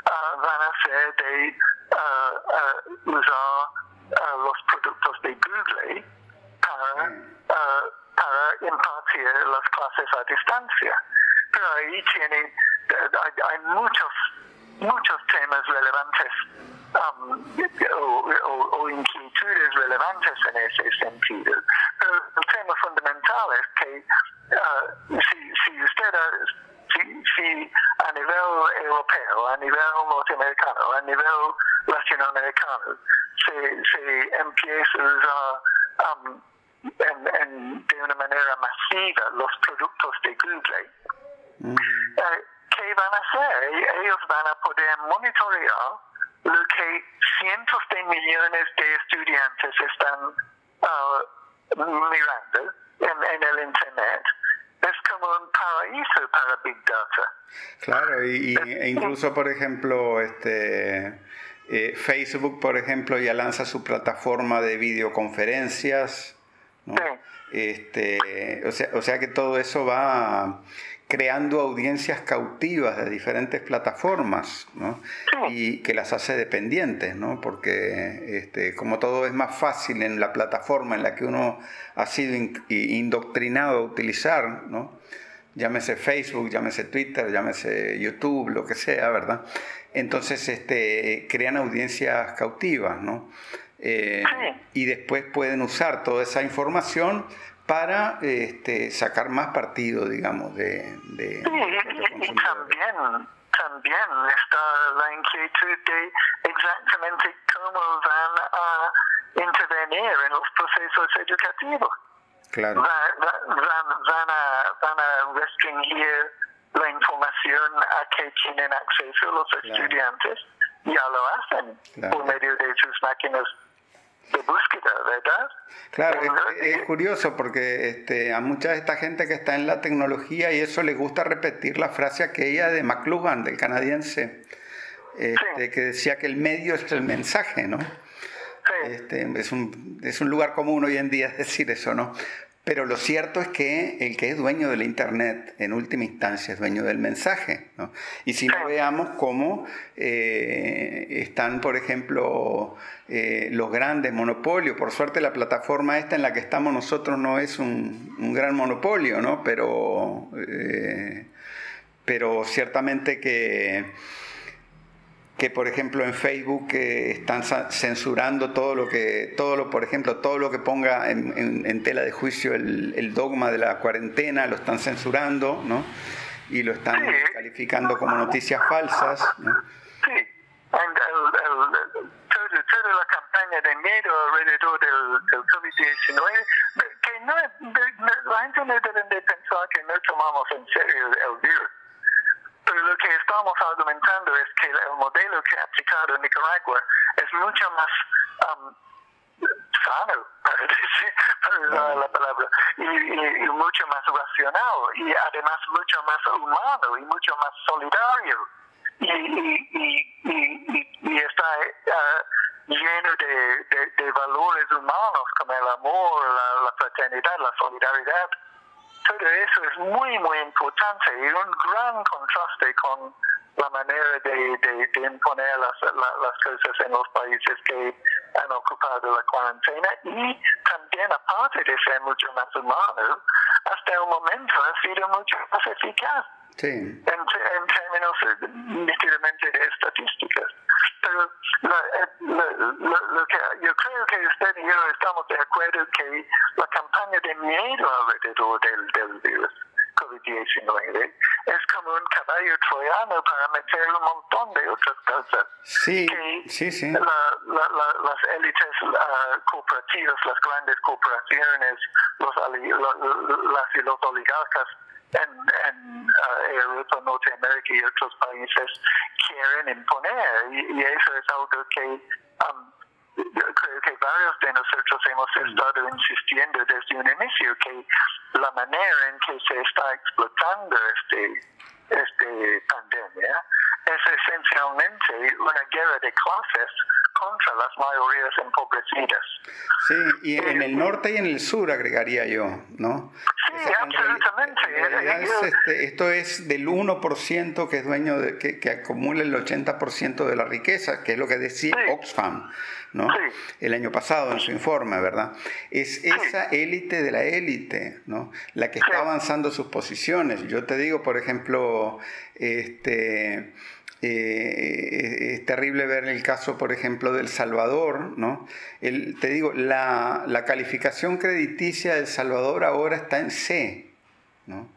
uh, van a ser de usar los productos de Google para, para impartir las clases a distancia. Pero ahí tiene hay, muchos, muchos temas relevantes um, o, inquietudes relevantes en ese sentido. Pero el tema fundamental es que uh, si, si usted, si, si a nivel europeo, a nivel norteamericano, a nivel latinoamericano, se, se empieza a usar um, en, en, de una manera masiva los productos de Google, uh, ¿qué van a hacer? Ellos van a poder monitorear lo que cientos de millones de estudiantes están uh, mirando en, el Internet. Es como un paraíso para Big Data. Claro, y, e incluso, por ejemplo, este, eh, Facebook, por ejemplo, ya lanza su plataforma de videoconferencias. ¿No? Este, o, sea, o sea que todo eso va creando audiencias cautivas de diferentes plataformas ¿no? y que las hace dependientes, ¿no? porque este, como todo es más fácil en la plataforma en la que uno ha sido indoctrinado a utilizar, ¿no? llámese Facebook, llámese Twitter, llámese YouTube, lo que sea, ¿verdad? Entonces este, crean audiencias cautivas, ¿no? Eh, y después pueden usar toda esa información para este, sacar más partido, digamos, de... de sí, y, también, también está la inquietud de exactamente cómo van a intervenir en los procesos educativos. Claro. Van, van, a, van a restringir la información a que tienen acceso los estudiantes. Ya lo hacen por medio de sus máquinas de búsqueda, ¿verdad? Claro, es, curioso porque este, a mucha de esta gente que está en la tecnología y eso les gusta repetir la frase aquella de McLuhan, del canadiense, este, que decía que el medio es el mensaje, ¿no? Este, es, un, es un lugar común hoy en día decir eso, ¿no? Pero lo cierto es que el que es dueño del Internet, en última instancia, es dueño del mensaje. ¿no? Y si no veamos cómo eh, están, por ejemplo, eh, los grandes monopolios. Por suerte la plataforma esta en la que estamos nosotros no es un, un gran monopolio, ¿no? Pero, eh, pero ciertamente que que por ejemplo en Facebook eh, están censurando todo lo que, todo lo, por ejemplo, todo lo que ponga en, tela de juicio el, dogma de la cuarentena, lo están censurando, ¿no? Y lo están calificando como noticias falsas. ¿no? Sí, toda la campaña de miedo alrededor del, COVID-19, que no, la gente no debe de pensar que no tomamos en serio el virus pero lo que estamos argumentando es que el modelo que ha aplicado Nicaragua es mucho más um, sano, para, decir, para usar la palabra, y, mucho más racional, y además mucho más humano, y mucho más solidario. Y, y está uh, lleno de, de, valores humanos como el amor, la fraternidad, la solidaridad todo eso es muy, muy importante y un gran contraste con la manera de, de, imponer las, las cosas en los países que han ocupado la cuarentena y también aparte de ser mucho más humano, hasta el momento ha sido mucho más eficaz. Sí. En, en, términos nítidamente de estadísticas. Pero lo, que yo creo que usted y yo estamos de acuerdo que la campaña de miedo alrededor del, del virus COVID-19 es como un caballo troyano para meter un montón de otras cosas. Sí, sí, sí. las élites uh, cooperativas, las grandes corporaciones, los, las y los oligarcas en, en uh, Europa, Norteamérica y otros países quieren imponer. Y, eso es algo que um, creo que varios de nosotros hemos mm. estado insistiendo desde un inicio, que la manera en que se está explotando este, este pandemia es esencialmente una guerra de clases contra las mayorías empobrecidas. Sí, y en el norte y en el sur agregaría yo, ¿no? Sí, absolutamente. Este, esto es del 1% que es dueño, de, que, que acumula el 80% de la riqueza, que es lo que decía Oxfam. ¿no? El año pasado en su informe, ¿verdad? Es esa élite de la élite, ¿no? La que está avanzando sus posiciones. Yo te digo, por ejemplo, este, eh, es terrible ver el caso, por ejemplo, del Salvador, ¿no? El, te digo, la, la, calificación crediticia del Salvador ahora está en C, ¿no?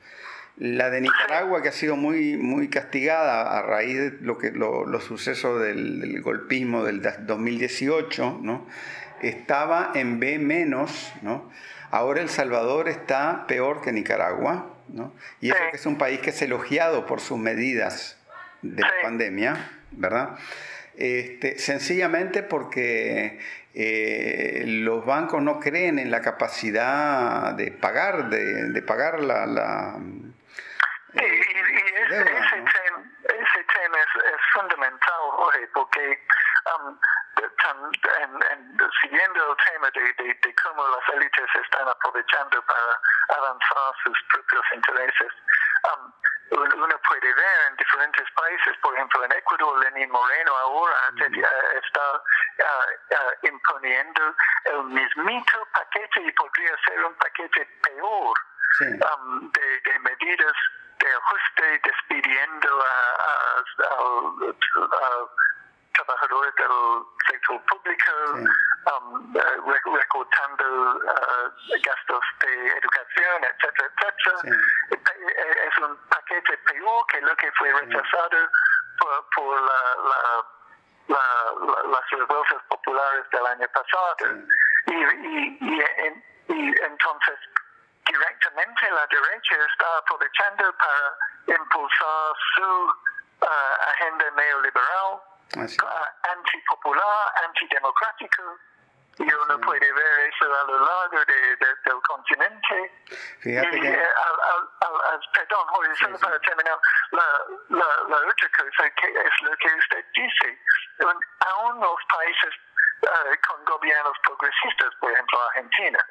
La de Nicaragua, que ha sido muy, muy castigada a raíz de lo que, los sucesos del, golpismo del 2018, ¿no? estaba en B menos, ¿no? Ahora El Salvador está peor que Nicaragua, ¿no? Y eso que es un país que es elogiado por sus medidas de la pandemia, ¿verdad? Este, sencillamente porque eh, los bancos no creen en la capacidad de pagar, de, de pagar la, la y, ese, tema, ese tema es, fundamental, Jorge, porque um, siguiendo el tema de, de, cómo las élites están aprovechando para avanzar sus propios intereses, um, uno puede ver en diferentes países, por ejemplo en Ecuador, Lenín Moreno ahora está uh, uh, imponiendo el mismito paquete y podría ser un paquete peor um, de, de medidas de ajuste despidiendo a, trabajadores del sector público, um, eh, recortando uh, gastos de educación, etcétera, etcétera. Eh, es un paquete peor que lo que fue rechazado por, por la, la, las revueltas populares del año pasado. Y, y, y, y entonces directamente la derecha está aprovechando para impulsar su uh, agenda neoliberal, uh, antipopular, antidemocrático. Y uno puede ver eso a lo largo de, del continente. Fíjate y, que... Eh, perdón, Jorge, solo para terminar, la, la, la, otra cosa que es lo que usted dice. Aún los países uh, con gobiernos progresistas, por ejemplo Argentina,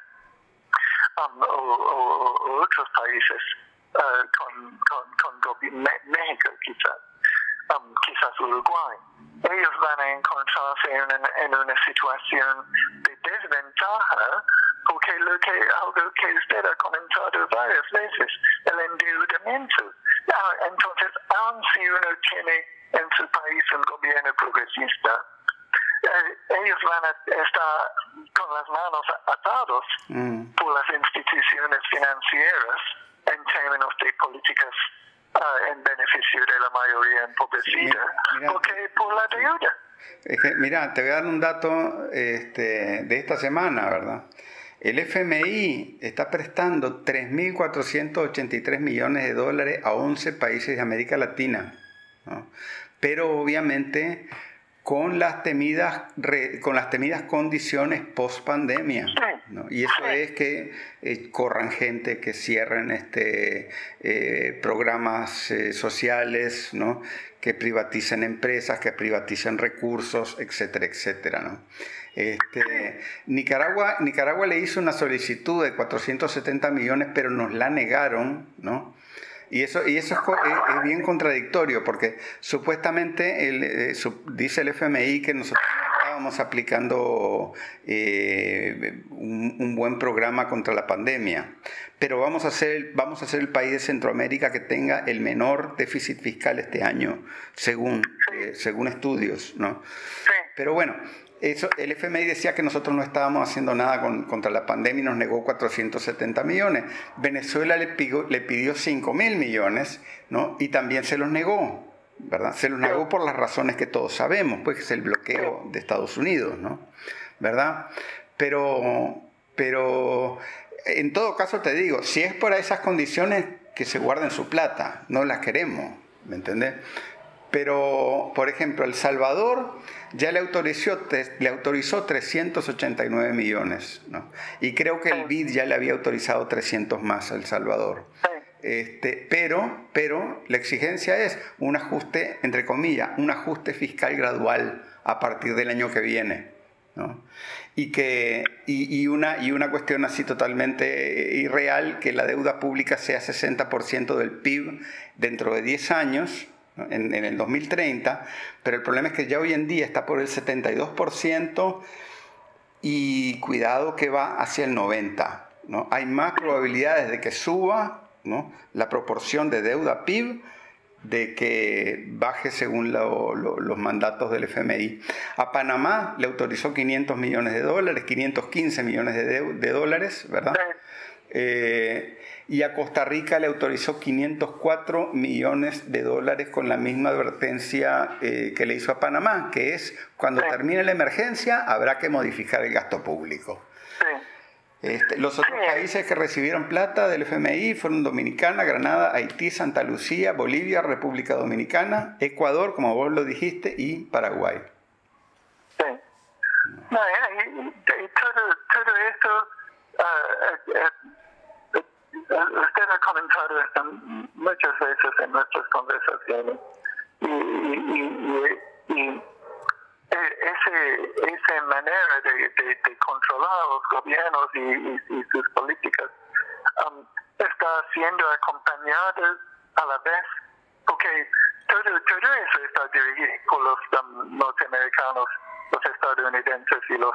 um, o, o, otros países uh, con, con, con México quizás, um, quizás Uruguay, ellos van a encontrarse en, en, una situación de desventaja porque lo que, algo que usted ha comentado varias veces, el endeudamiento. Ah, entonces, aun si uno tiene en su país un gobierno progresista, eh, ellos van a estar con las manos atados mm. por las instituciones financieras en términos de políticas uh, en beneficio de la mayoría empobrecida, porque por la deuda. mira, te voy a dar un dato este, de esta semana, ¿verdad? El FMI está prestando 3.483 millones de dólares a 11 países de América Latina, ¿no? pero obviamente con las temidas, con las temidas condiciones post pandemia. Y eso es que eh, corran gente, que cierren este, eh, programas eh, sociales, ¿no? que privaticen empresas, que privaticen recursos, etcétera, etcétera. ¿no? Este, Nicaragua, Nicaragua le hizo una solicitud de 470 millones, pero nos la negaron, ¿no? Y eso, y eso es, bien contradictorio porque supuestamente el, eh, dice el FMI que nosotros estábamos aplicando eh, un, buen programa contra la pandemia, pero vamos a, ser, vamos a ser el país de Centroamérica que tenga el menor déficit fiscal este año, según, eh, según estudios. ¿no? Pero bueno, eso, el FMI decía que nosotros no estábamos haciendo nada contra la pandemia y nos negó 470 millones. Venezuela le pidió, le pidió 5 mil millones ¿no? y también se los negó. ¿verdad? Se los negó por las razones que todos sabemos, pues es el bloqueo de Estados Unidos, ¿no? ¿Verdad? Pero, pero en todo caso te digo, si es por esas condiciones que se guarden su plata, no las queremos, ¿me entendés? Pero, por ejemplo, El Salvador ya le autorizó, le autorizó 389 millones, ¿no? Y creo que el BID ya le había autorizado 300 más a El Salvador. Este, pero, pero la exigencia es un ajuste, entre comillas, un ajuste fiscal gradual a partir del año que viene. ¿no? Y, que, y, una, y una cuestión así totalmente irreal, que la deuda pública sea 60% del PIB dentro de 10 años, en, el 2030, pero el problema es que ya hoy en día está por el 72% y cuidado que va hacia el 90%. ¿no? Hay más probabilidades de que suba la proporción de deuda PIB de que baje según los mandatos del FMI. A Panamá le autorizó 500 millones de dólares, 515 millones de, dólares, ¿verdad? Eh, y a Costa Rica le autorizó 504 millones de dólares con la misma advertencia eh, que le hizo a Panamá, que es cuando termine la emergencia habrá que modificar el gasto público. Este, los otros países que recibieron plata del FMI fueron Dominicana, Granada, Haití, Santa Lucía, Bolivia, República Dominicana, Ecuador, como vos lo dijiste, y Paraguay. Sí. No, y, todo, todo, esto, uh, usted ha comentado esto muchas veces en nuestras conversaciones. y, e, ese, esa manera de, de, controlar los gobiernos y, sus políticas um, está siendo acompañada a la vez, porque todo, todo eso está dirigido por los um, norteamericanos, los estadounidenses y los,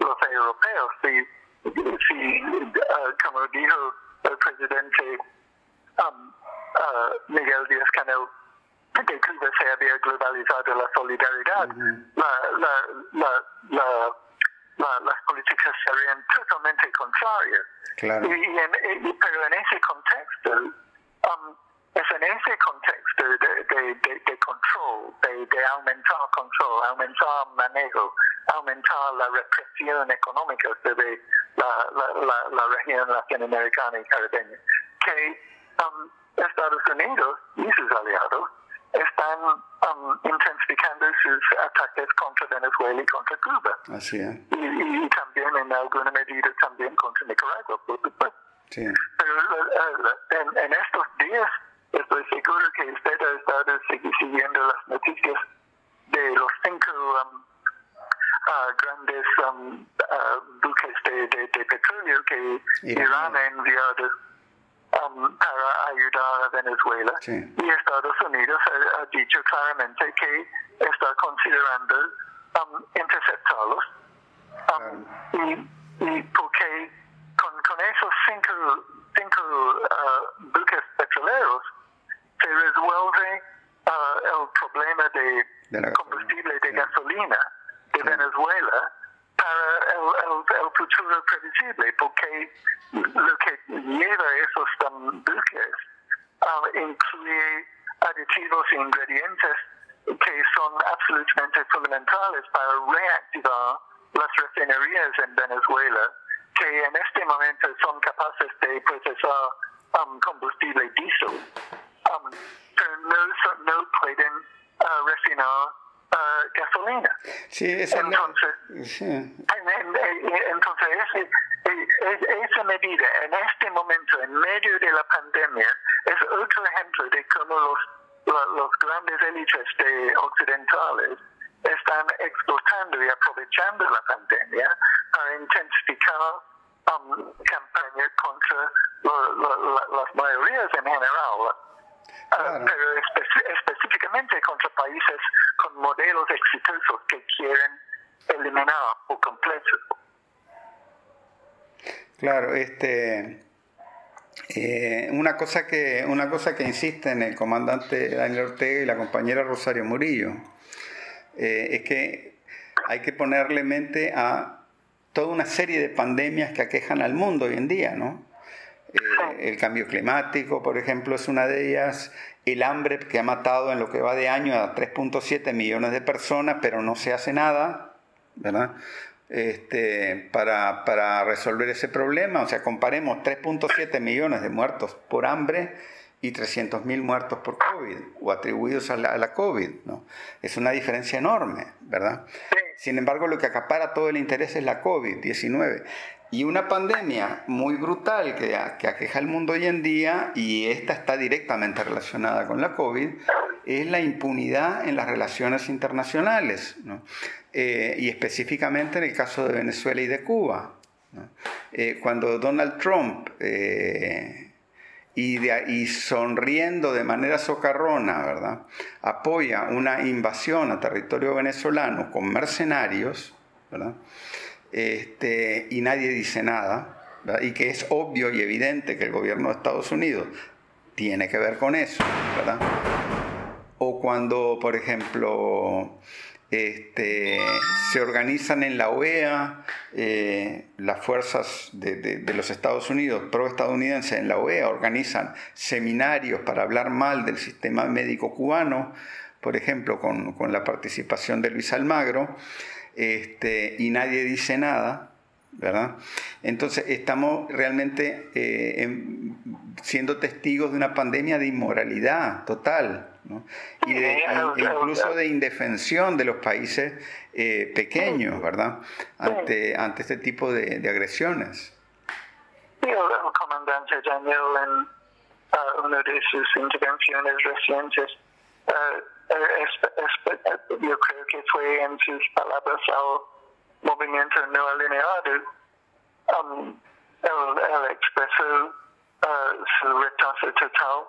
los europeos. Si, si uh, como dijo el presidente um, uh, Miguel Díaz Canel, que Cuba se había globalizado la solidaridad, las políticas serían totalmente contrarias. Y, pero en ese contexto, um, es en ese contexto de, de, control, de, aumentar control, aumentar manejo, aumentar la represión económica de la, la, región latinoamericana y caribeña, que um, Estados Unidos y sus aliados están um, intensificando sus ataques contra Venezuela y contra Cuba. Así es. Y, también en alguna medida también contra Nicaragua, Sí. Pero en, en, estos días estoy seguro que usted ha estado siguiendo las noticias de los cinco um, uh, grandes um, uh, buques de, de, de, petróleo que Irán ha enviado Um, para ayudar a Venezuela. Y Estados Unidos ha, dicho claramente que está considerando um, interceptarlos. Um, y, y, porque con, con esos cinco, cinco uh, buques petroleros resuelve uh, el problema de, combustible de gasolina de Venezuela para el, el, futuro previsible, porque lo que lleva esos buques um, incluye aditivos e ingredientes que son absolutamente fundamentales para reactivar las refinerías en Venezuela, que en este momento son capaces de procesar um, combustible diésel, no, no pueden uh, refinar uh, gasolina. Sí, entonces, sí. entonces esa medida en este momento, en medio de la pandemia, es otro ejemplo de cómo los, los grandes élites de occidentales están explotando y aprovechando la pandemia para intensificar um, campaña contra las mayorías en general, pero específicamente contra países con modelos exitosos que quieren eliminar por completo. Claro, este, eh, una, cosa que, una cosa que insisten el comandante Daniel Ortega y la compañera Rosario Murillo eh, es que hay que ponerle mente a toda una serie de pandemias que aquejan al mundo hoy en día, ¿no? Eh, el cambio climático, por ejemplo, es una de ellas. El hambre que ha matado en lo que va de año a 3.7 millones de personas, pero no se hace nada, ¿verdad? Este, para, para resolver ese problema. O sea, comparemos 3.7 millones de muertos por hambre y 300.000 muertos por COVID o atribuidos a la, a la, COVID. ¿no? Es una diferencia enorme, ¿verdad? Sin embargo, lo que acapara todo el interés es la COVID-19. Y una pandemia muy brutal que, que aqueja al mundo hoy en día, y esta está directamente relacionada con la COVID, es la impunidad en las relaciones internacionales, ¿no? eh, y específicamente en el caso de Venezuela y de Cuba. ¿no? Eh, cuando Donald Trump, eh, y, de, y, sonriendo de manera socarrona, ¿verdad? apoya una invasión a territorio venezolano con mercenarios, ¿verdad? Este, y nadie dice nada, y que es obvio y evidente que el gobierno de Estados Unidos tiene que ver con eso. O cuando, por ejemplo, este, se organizan en la OEA eh, las fuerzas de, los Estados Unidos, pro-estadounidenses en la OEA, organizan seminarios para hablar mal del sistema médico cubano, por ejemplo, con la participación de Luis Almagro este, y nadie dice nada, ¿verdad? Entonces estamos realmente eh, en, siendo testigos de una pandemia de inmoralidad total, ¿no? y de, incluso de indefensión de los países eh, pequeños, ¿verdad? Ante, ante este tipo de, de agresiones. Sí, el comandante Daniel en uh, una de sus intervenciones recientes uh, yo creo que fue en sus palabras al movimiento no alineado, um, él, él, expresó uh, su rechazo total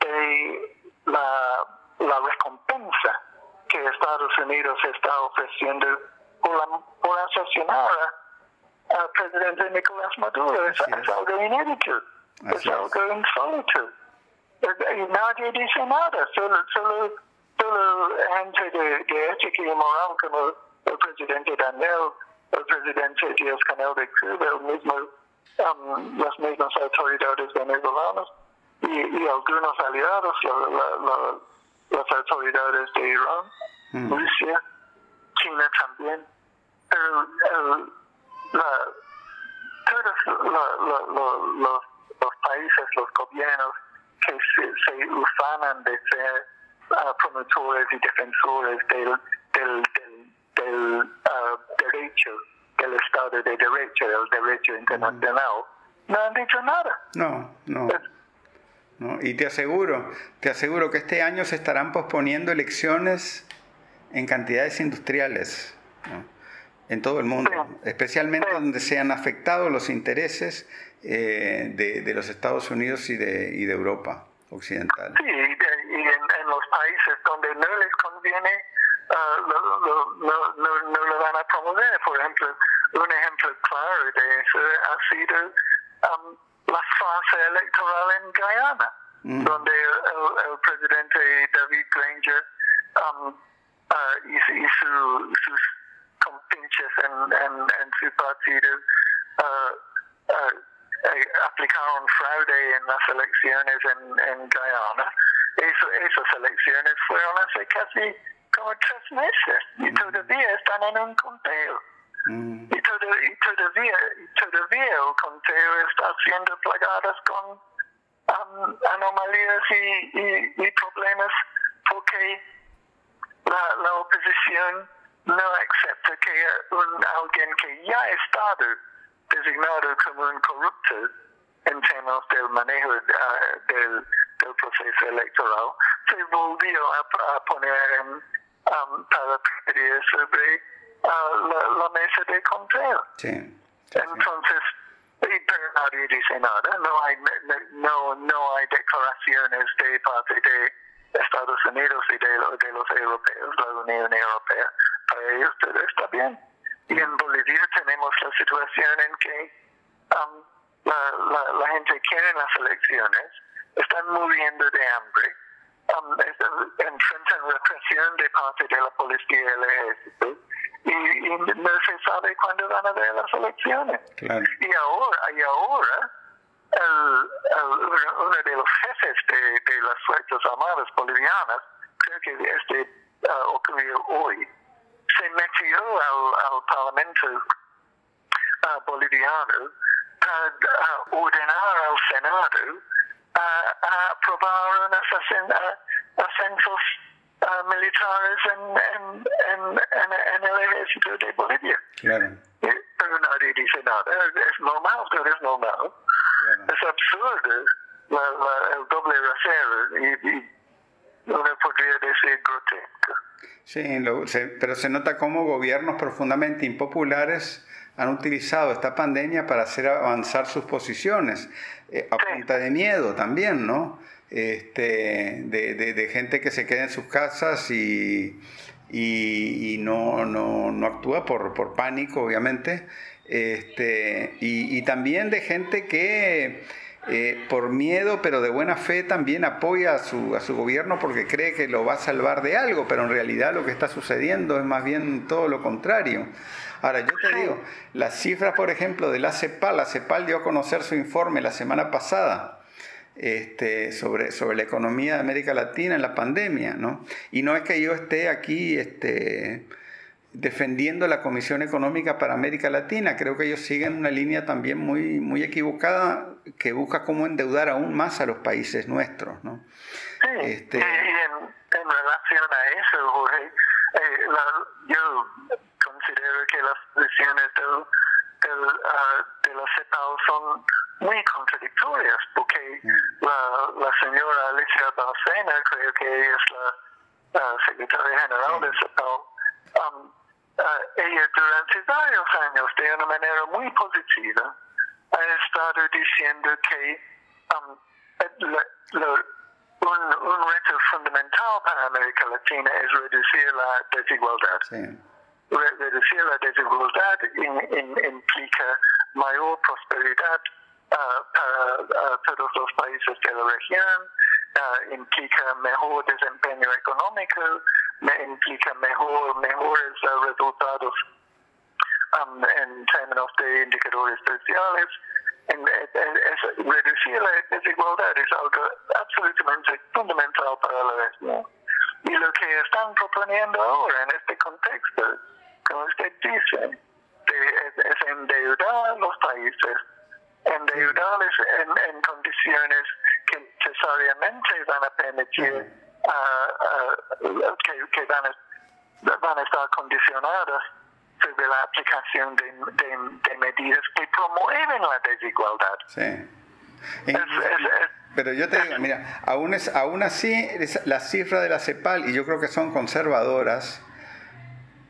de la, la, recompensa que Estados Unidos está ofreciendo por, la, por asesinar al presidente Nicolás Maduro. Es, es algo inédito, es, es algo insólito. Y nadie dice nada, solo, solo solo gente de, de ética y moral como el presidente Daniel, el presidente Díaz Canel de Cuba, el mismo, um, las mismas autoridades venezolanas y, y algunos aliados, la, la, la, las autoridades de Irán, mm. Rusia, China también. Pero el, todos los, los países, los gobiernos que se, se usanan de ser uh, promotores y defensores del, del, del, del uh, derecho, del Estado de Derecho, del derecho internacional, mm. no han dicho nada. No, no. no. Y te aseguro, te aseguro que este año se estarán posponiendo elecciones en cantidades industriales. ¿no? en todo el mundo, sí. especialmente sí. donde se han afectado los intereses eh, de, de, los Estados Unidos y de, y de Europa occidental. Sí, en, los países donde no les conviene, uh, lo, lo, no, no, no, lo van a promover. Por ejemplo, un ejemplo claro de eso ha sido um, la fase electoral en Guyana, mm. donde el, el, presidente David Granger um, uh, y, y su, sus compinches en, en, en su partido uh, aplicaron fraude en las elecciones en, en Guyana. Eso, esas elecciones fueron hace casi como tres meses y todavía están en un conteo. Mm. Y, todo, y, todavía, todavía el conteo está siendo plagadas con um, anomalías y, y, y, problemas porque la, la oposición no acepta que un, alguien que ya ha estado designado como un corrupto en temas del manejo uh, del, del, proceso electoral, se volvió a, a poner en, um, para sobre uh, la, la, mesa de. Sí, sí, Entonces, pero nadie dice nada, no hay, no, no hay declaraciones de parte de Estados Unidos y de, de los europeos, la Unión Europea. Para ellos todo está bien. Y en Bolivia tenemos la situación en que um, la, la, la, gente quiere las elecciones, están muriendo de hambre, um, enfrentan represión de parte de la policía y el ejército, y, y, no se sabe cuándo van a haber las elecciones. Claro. Y ahora, y ahora el, el, uno de los jefes de, de, las Fuerzas Armadas bolivianas, creo que este uh, ocurrió hoy, se metió al, al Parlamento uh, boliviano para uh, ordenar al Senado a aprobar unos ascensos militares en, en, en, en, el ejército de Bolivia. Claro. Pero nadie dice nada. Es normal, pero es normal. Claro. Es absurdo la, la, el doble rasero y, y uno podría decir grotesco. Sí, lo, se, pero se nota cómo gobiernos profundamente impopulares han utilizado esta pandemia para hacer avanzar sus posiciones, eh, a punta de miedo también, ¿no? Este, de, de, de, gente que se queda en sus casas y, y, y no, no, no, actúa por, por pánico, obviamente, este, y, y, también de gente que eh, por miedo, pero de buena fe, también apoya a su, a su gobierno porque cree que lo va a salvar de algo, pero en realidad lo que está sucediendo es más bien todo lo contrario. Ahora, yo te digo, las cifras, por ejemplo, de la CEPAL, la CEPAL dio a conocer su informe la semana pasada este, sobre, sobre la economía de América Latina en la pandemia, ¿no? Y no es que yo esté aquí este, defendiendo la Comisión Económica para América Latina, creo que ellos siguen una línea también muy, muy equivocada que busca cómo endeudar aún más a los países nuestros, ¿no? Sí, este, y en, en, relación a eso, Jorge, eh, la, yo considero que las decisiones del, del, uh, de la CEPAL son muy contradictorias, porque mm. la, la, señora Alicia Balsena, creo que ella es la uh, secretaria general de CEPAL, um, uh, ella durante varios años, de una manera muy positiva, ha estado diciendo que um, la, la, un, un, reto fundamental para América Latina es reducir la desigualdad. Sí. Reducir la desigualdad implica mayor prosperidad uh, para uh, todos los países de la región, implica mejor desempeño económico, me implica mejor, mejores resultados um, en términos de indicadores sociales. En, reducir la desigualdad es algo absolutamente fundamental para la región. Y lo que están proponiendo ahora en este contexto, como usted dice, de, es, es endeudar a los países endeudarles en, en condiciones que necesariamente van a permitir uh, uh, que, que van, a, van, a, estar condicionadas sobre la aplicación de, de, de, medidas que promueven la desigualdad. Sí. Es, es, es, pero yo te digo, mira, aún, es, aún así la cifra de la CEPAL, y yo creo que son conservadoras,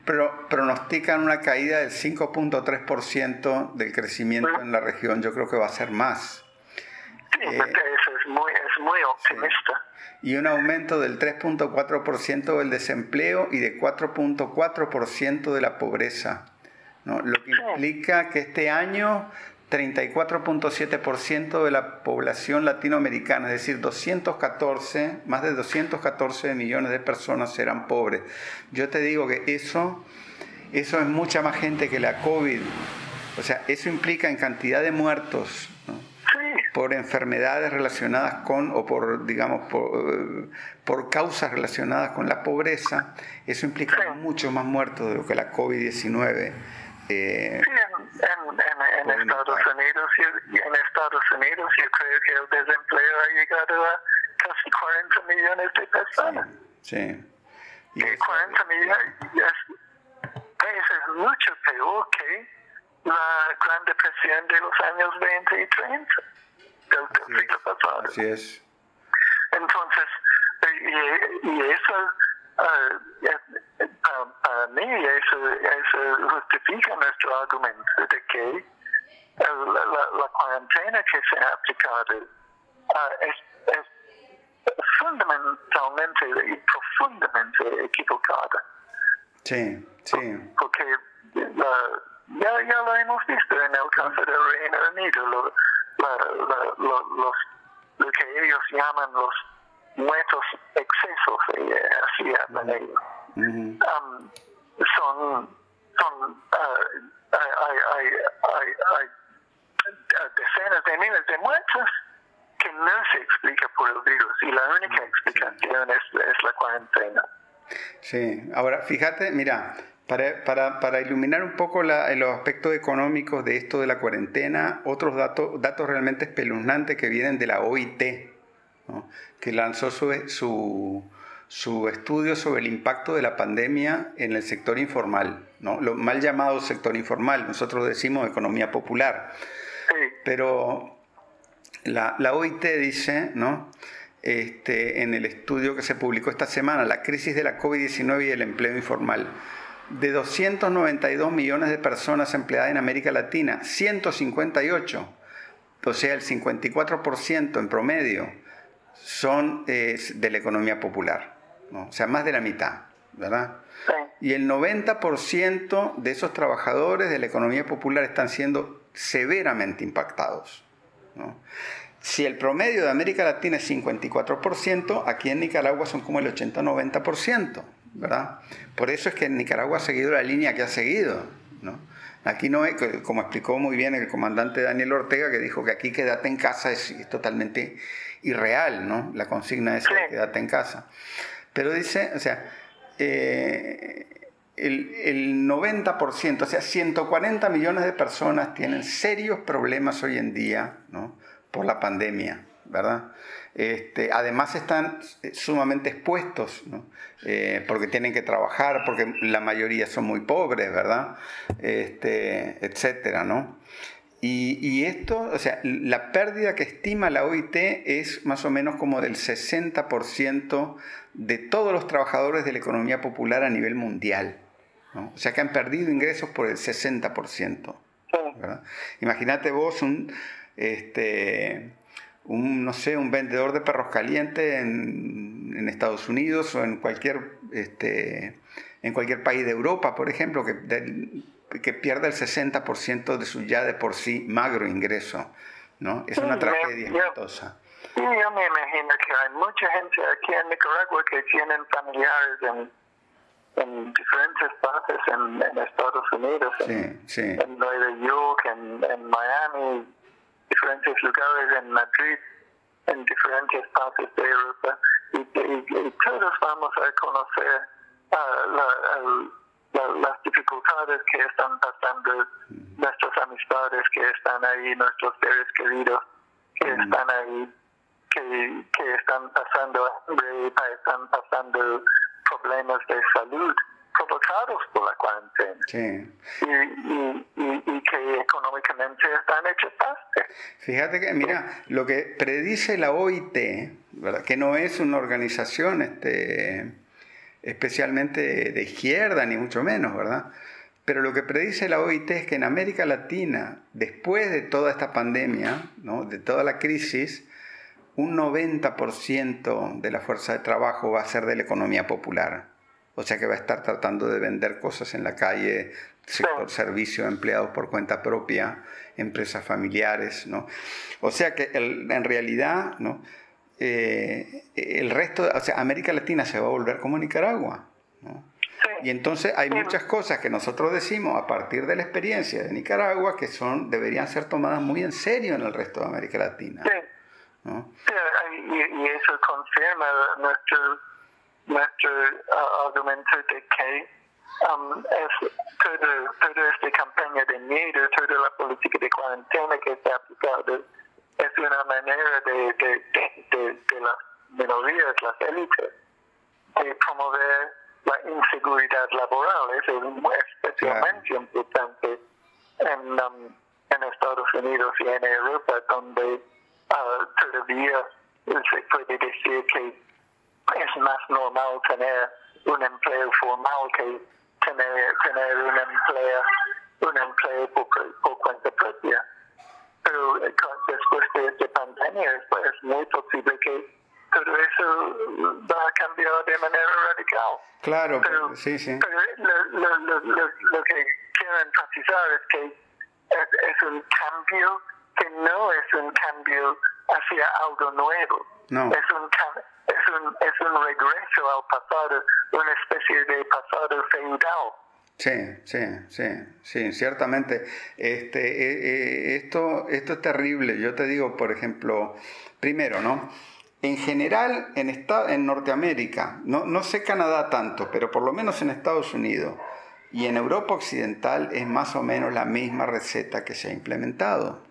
pero pronostican una caída del 5.3% del crecimiento en la región. Yo creo que va a ser más. Sí, eh, eso es muy, es muy optimista. Sí. Y un aumento del 3.4% del desempleo y de 4.4% de la pobreza. ¿no? Lo que implica que este año 34.7% de la población latinoamericana, es decir, 214, más de 214 millones de personas serán pobres. Yo te digo que eso, eso es mucha más gente que la COVID. O sea, eso implica en cantidad de muertos ¿no? por enfermedades relacionadas con, o por, digamos, por, por causas relacionadas con la pobreza, eso implica mucho más muertos de lo que la COVID-19. Eh, sí, en, en, en Estados Unidos y en Estados Unidos yo creo que el desempleo ha llegado a casi 40 millones de personas. Sí. Y 40 millones es, es mucho peor que la Gran Depresión de los años 20 y 30 del, del siglo pasado. Así es. Entonces, y, y eso Uh, para mí eso, eso, justifica nuestro argumento de que la, cuarentena que se ha aplicado ah, es, fundamentalmente y profundamente equivocada. Sí, sí. Porque ya, ya lo hemos visto en el caso del Reino Unido, lo, los, lo que ellos llaman los muertos excesos, eh, hablan ellos. Um, son, son uh, hay, hay, hay, hay, decenas de miles de muertos que no se explica por el virus y la única explicación es, es la cuarentena. Sí, ahora fíjate, mira, para, para, para, iluminar un poco la, los aspectos económicos de esto de la cuarentena, otros datos, datos realmente espeluznantes que vienen de la OIT, que lanzó su, su, su, estudio sobre el impacto de la pandemia en el sector informal, ¿no? lo mal llamado sector informal, nosotros decimos economía popular. Pero la, la OIT dice, ¿no? Este, en el estudio que se publicó esta semana, la crisis de la COVID-19 y el empleo informal, de 292 millones de personas empleadas en América Latina, 158, o sea, el 54% en promedio, son de la economía popular, o sea, más de la mitad, ¿verdad? Y el 90% de esos trabajadores de la economía popular están siendo severamente impactados. Si el promedio de América Latina es 54%, aquí en Nicaragua son como el 80-90%. ¿verdad? Por eso es que Nicaragua ha seguido la línea que ha seguido, ¿no? Aquí no es, como explicó muy bien el comandante Daniel Ortega, que dijo que aquí quédate en casa es, totalmente irreal, ¿no? La consigna es quédate en casa. Pero dice, o sea, eh, el, el 90%, o sea, 140 millones de personas tienen serios problemas hoy en día, ¿no? Por la pandemia, ¿verdad? Este, además están eh, sumamente expuestos, eh, porque tienen que trabajar, porque la mayoría son muy pobres, ¿verdad? Este, etcétera, ¿no? Y, esto, o sea, la pérdida que estima la OIT es más o menos como del 60% de todos los trabajadores de la economía popular a nivel mundial. O sea que han perdido ingresos por el 60%. Imagínate vos un, este, un, no sé, un vendedor de perros calientes en, en Estados Unidos o en cualquier, este, en cualquier país de Europa, por ejemplo, que, que pierda el 60% de su ya de por sí magro ingreso. ¿no? Es una tragedia espantosa. Sí, yo me imagino que hay mucha gente aquí en Nicaragua que tienen familiares en, en diferentes partes en, en Estados Unidos, en, sí, sí. en Nueva York, en, en Miami, diferentes lugares en Madrid, en diferentes partes de Europa, y, todos vamos a conocer uh, las dificultades que están pasando nuestras amistades que están ahí, nuestros seres queridos que están ahí, que, que están pasando hambre, están pasando problemas de salud provocados por la cuarentena. Sí. Y, y, que económicamente están hechos Fíjate que, mira, lo que predice la OIT, ¿verdad? que no es una organización este, especialmente de izquierda, ni mucho menos, ¿verdad? Pero lo que predice la OIT es que en América Latina, después de toda esta pandemia, ¿no? de toda la crisis, un 90% de la fuerza de trabajo va a ser de la economía popular o sea que va a estar tratando de vender cosas en la calle, sector servicio, empleados por cuenta propia, empresas familiares, ¿no? O sea que en realidad, ¿no? Eh, el resto, o sea, América Latina se va a volver como Nicaragua, ¿no? Y entonces hay muchas cosas que nosotros decimos a partir de la experiencia de Nicaragua que son deberían ser tomadas muy en serio en el resto de América Latina. ¿No? y, y, eso confirma nuestro nuestro uh, argumento de que um, es todo, toda esta campaña de miedo, toda la política de cuarentena que se ha aplicado es una manera de, de, de, de, las minorías, las élites, de promover la inseguridad laboral. Eso es especialmente importante en, um, en Estados Unidos y en Europa, donde todavía se puede decir que es más normal tener un empleo formal que tener, tener un empleo, un empleo por, cuenta propia. pero eh, después de esta pandemia es, muy posible que todo eso va a cambiar de manera radical. Claro, sí, sí. Pero lo, lo, lo, lo, que quiero enfatizar es que es, es un cambio que no es un cambio hacia algo nuevo. No. Es un, es, un, es un regreso al pasado, una especie de pasado feudal. Sí, sí, sí, sí, ciertamente. Este, eh, eh, esto, esto es terrible. Yo te digo, por ejemplo, primero, ¿no? En general, en, en Norteamérica, no, no sé Canadá tanto, pero por lo menos en Estados Unidos y en Europa Occidental es más o menos la misma receta que se ha implementado,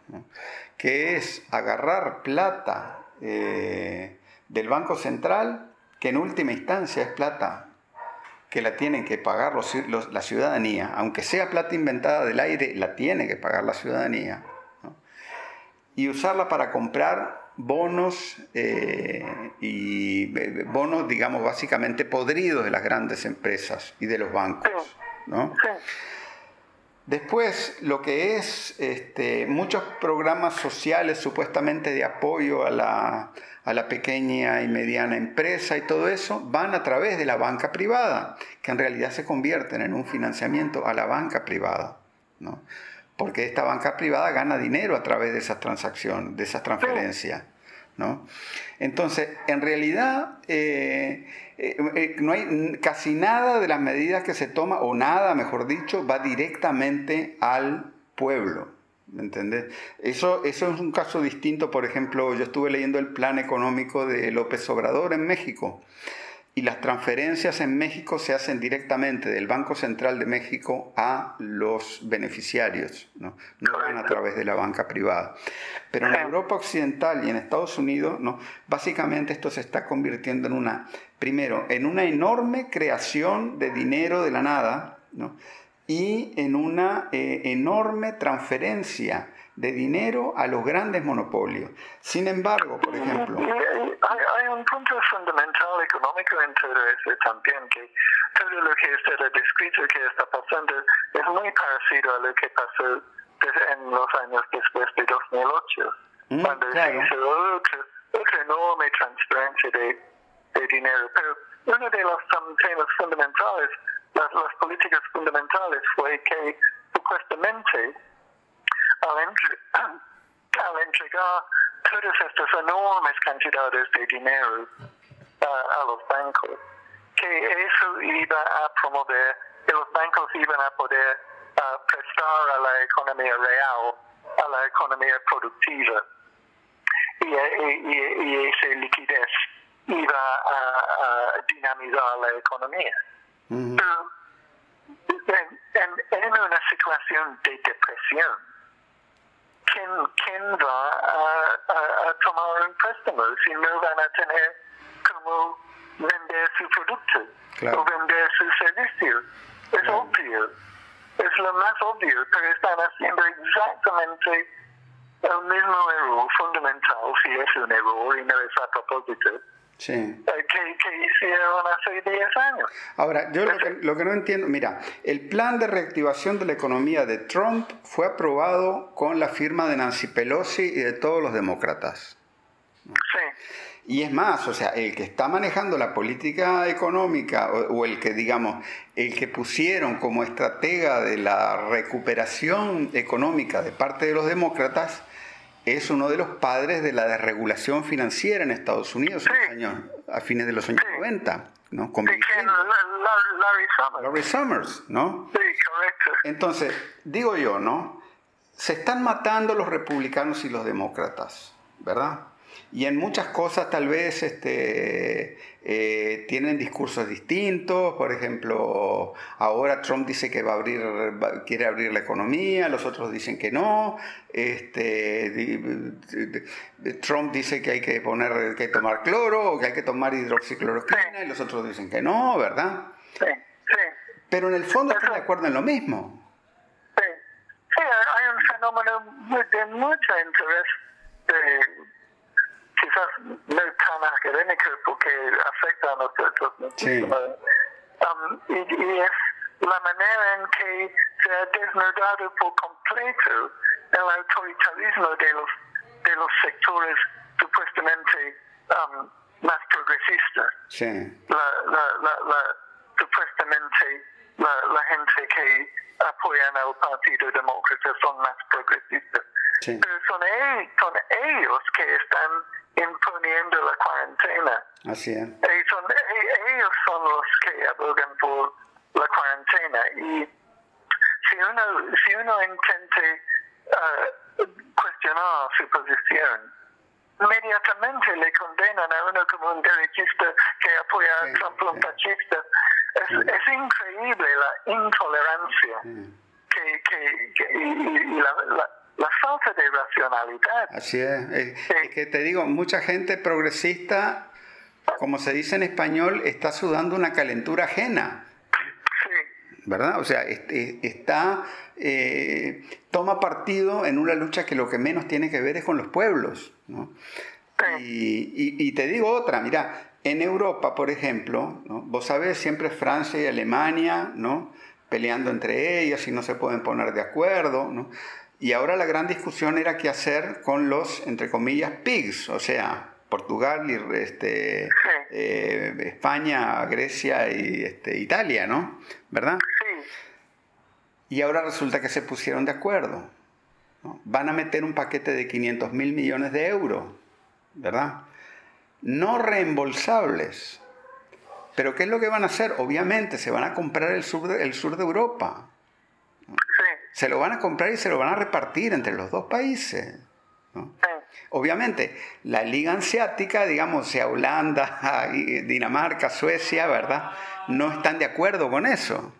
que es agarrar plata eh, del Banco Central, que en última instancia es plata que la tienen que pagar la ciudadanía, aunque sea plata inventada del aire, la tiene que pagar la ciudadanía, y usarla para comprar bonos eh, y eh, bonos, digamos, básicamente podridos de las grandes empresas y de los bancos. ¿No? Después, lo que es este, muchos programas sociales supuestamente de apoyo a la, a la pequeña y mediana empresa y todo eso, van a través de la banca privada, que en realidad se convierten en un financiamiento a la banca privada, ¿no? Porque esta banca privada gana dinero a través de esas transacciones, de esas transferencias, ¿no? Entonces, en realidad, eh, eh, eh, no hay casi nada de las medidas que se toma, o nada, mejor dicho, va directamente al pueblo. ¿Me entendés? Eso, eso es un caso distinto, por ejemplo, yo estuve leyendo el plan económico de López Obrador en México y las transferencias en México se hacen directamente del Banco Central de México a los beneficiarios, no, no van a través de la banca privada. Pero en Europa Occidental y en Estados Unidos, ¿no? básicamente esto se está convirtiendo en una, primero, en una enorme creación de dinero de la nada, ¿no? y en una eh, enorme transferencia de dinero a los grandes monopolios. Sin embargo, por ejemplo... Hay, un punto fundamental económico en todo eso también, que todo lo que usted ha descrito que está pasando es muy parecido a lo que pasó en los años después de 2008, mm, cuando se hizo otra, enorme transferencia de, de dinero. Pero uno de los temas fundamentales las, las políticas fundamentales fue que supuestamente al, entre, al entregar todas estas enormes cantidades de dinero a los bancos, que eso iba a promover, que los bancos iban a poder uh, prestar a la economía real, a la economía productiva, y, y, y esa liquidez iba a, a dinamizar la economía. En, una situación de depresión, ¿quién, quién va a, tomar un préstamo si no van a tener cómo vender su producto o vender su servicio? Es obvio, es lo más obvio, pero están haciendo exactamente el mismo error fundamental, si es un error y no es a propósito Sí. Que, hicieron hace 10 años. Ahora, yo lo que, lo que, no entiendo, mira, el plan de reactivación de la economía de Trump fue aprobado con la firma de Nancy Pelosi y de todos los demócratas. Sí. Y es más, o sea, el que está manejando la política económica o, o, el que, digamos, el que pusieron como estratega de la recuperación económica de parte de los demócratas, es uno de los padres de la desregulación financiera en Estados Unidos a fines de los años 90. ¿no? Con Larry Summers. Larry Summers, ¿no? Sí, correcto. Entonces, digo yo, ¿no? Se están matando los republicanos y los demócratas, ¿verdad? Y en muchas cosas tal vez este, eh, tienen discursos distintos. Por ejemplo, ahora Trump dice que va a abrir, quiere abrir la economía, los otros dicen que no. Este, Trump dice que hay que poner, que tomar cloro o que hay que tomar hidroxicloroquina y los otros dicen que no, ¿verdad? Sí, sí. Pero en el fondo están de acuerdo en lo mismo. Sí, sí hay un fenómeno de mucho interés de quizás no tan académico porque afecta a nosotros. Sí. Um, y, y, es la manera en que se ha desnudado por completo el autoritarismo de los, de los sectores supuestamente um, más progresistas. Sí. La, la, la, la, supuestamente la, gente que apoyan al Partido Demócrata son más progresistas. Sí. Pero son, e- son ellos que están imponiendo la cuarentena. Así es. Y son, ellos son los que abogan por la cuarentena. Y si uno, si uno intente uh, cuestionar su posición, inmediatamente le condenan a uno como un derechista que apoya Sí, a Trump, un sí. fascista. Es, Sí. es increíble la intolerancia Sí. que, que, que- y, y- y la, la, la falta de racionalidad. Así es. Es, es que te digo, mucha gente progresista, como se dice en español, está sudando una calentura ajena. ¿verdad? O sea, es- es- está, eh, toma partido en una lucha que lo que menos tiene que ver es con los pueblos, ¿no? Y, y- y te digo otra, mira, en Europa, por ejemplo, ¿no? vos sabés, siempre Francia y Alemania, ¿no? Peleando entre ellas y no se pueden poner de acuerdo, ¿no? Y ahora la gran discusión era qué hacer con los, entre comillas, pigs, o sea, Portugal este, eh, España, Grecia y este, Italia, ¿no? ¿Verdad? sí, Y ahora resulta que se pusieron de acuerdo. ¿no? Van a meter un paquete de 500 mil millones de euros, ¿verdad? No reembolsables. Pero ¿qué es lo que van a hacer? Obviamente se van a comprar el sur de, el sur de Europa. Se lo van a comprar y se lo van a repartir entre los dos países. Obviamente, la Liga Asiática, digamos, sea Holanda, Dinamarca, Suecia, ¿verdad? No están de acuerdo con eso.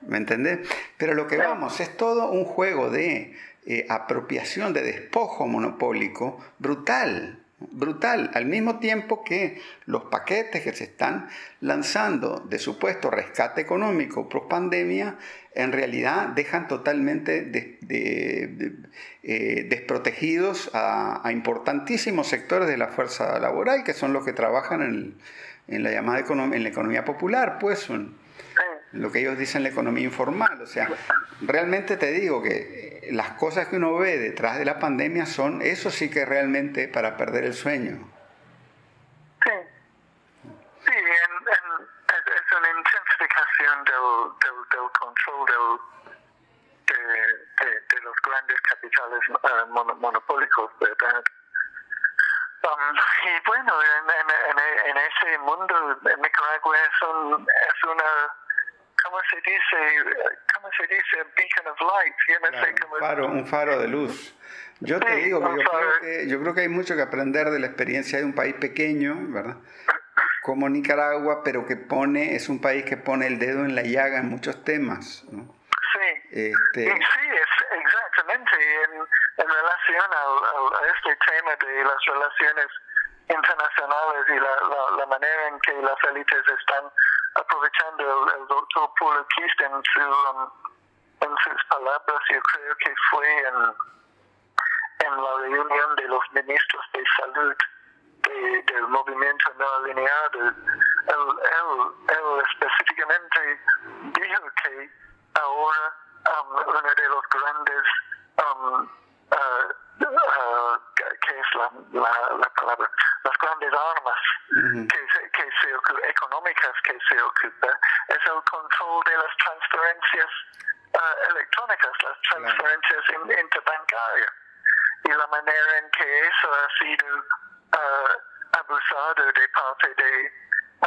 ¿Me entendés? Pero lo que vamos es todo un juego de eh, apropiación, de despojo monopólico brutal. Brutal, al mismo tiempo que los paquetes que se están lanzando de supuesto rescate económico post pandemia, en realidad dejan totalmente eh, desprotegidos a, importantísimos sectores de la fuerza laboral, que son los que trabajan en, en la llamada en la economía popular, pues, lo que ellos dicen la economía informal. O sea, realmente te digo que las cosas que uno ve detrás de la pandemia son, eso sí que realmente para perder el sueño. Sí, sí en, en- es, una intensificación del, del, control del, de, los grandes capitales mono- monopólicos, ¿verdad? Um, y bueno, en, en, en, en ese mundo, Nicaragua es, un, es una, ¿cómo se dice? ¿Cómo se dice? Beacon of light. Yo no sé Claro, cómo un, faro, un faro de luz. Yo te Sí, digo que yo, creo que yo creo que hay mucho que aprender de la experiencia de un país pequeño, ¿verdad? Como Nicaragua, pero que pone, es un país que pone el dedo en la llaga en muchos temas. ¿no? Sí. Este, Y sí, es exactamente en, en relación al, al- a este tema de las relaciones internacionales y la, la, la manera en que las élites están aprovechando el, el doctor Paul Kist en, su, um, en sus palabras, yo creo que fue en, en la reunión de los ministros de salud de- del movimiento no alineado, él, él, él específicamente dijo que ahora um, uno de los grandes, um, uh, uh, que es la, la, la palabra, las grandes armas que se, que se económicas que se ocupa es el control de las transferencias uh, electrónicas, las transferencias in- interbancarias y la manera en que eso ha sido uh, abusado de parte de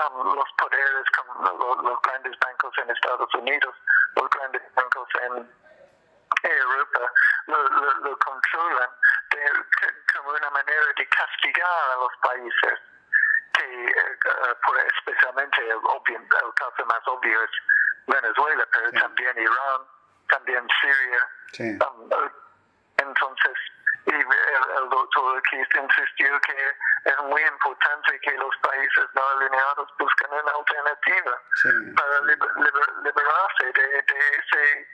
um, los poderes como los, los grandes bancos en Estados Unidos, los grandes bancos en Europa, lo, lo, lo controlan como una manera de castigar a los países que eh, eh, especialmente el, obvio- el caso más obvio es Venezuela, pero Sí. también Irán, también Siria. Sí. Um, eh, entonces, y el, el doctor Keith insistió que es muy importante que los países no alineados busquen una alternativa Sí, para sí. liber- liber- liberarse de, de ese,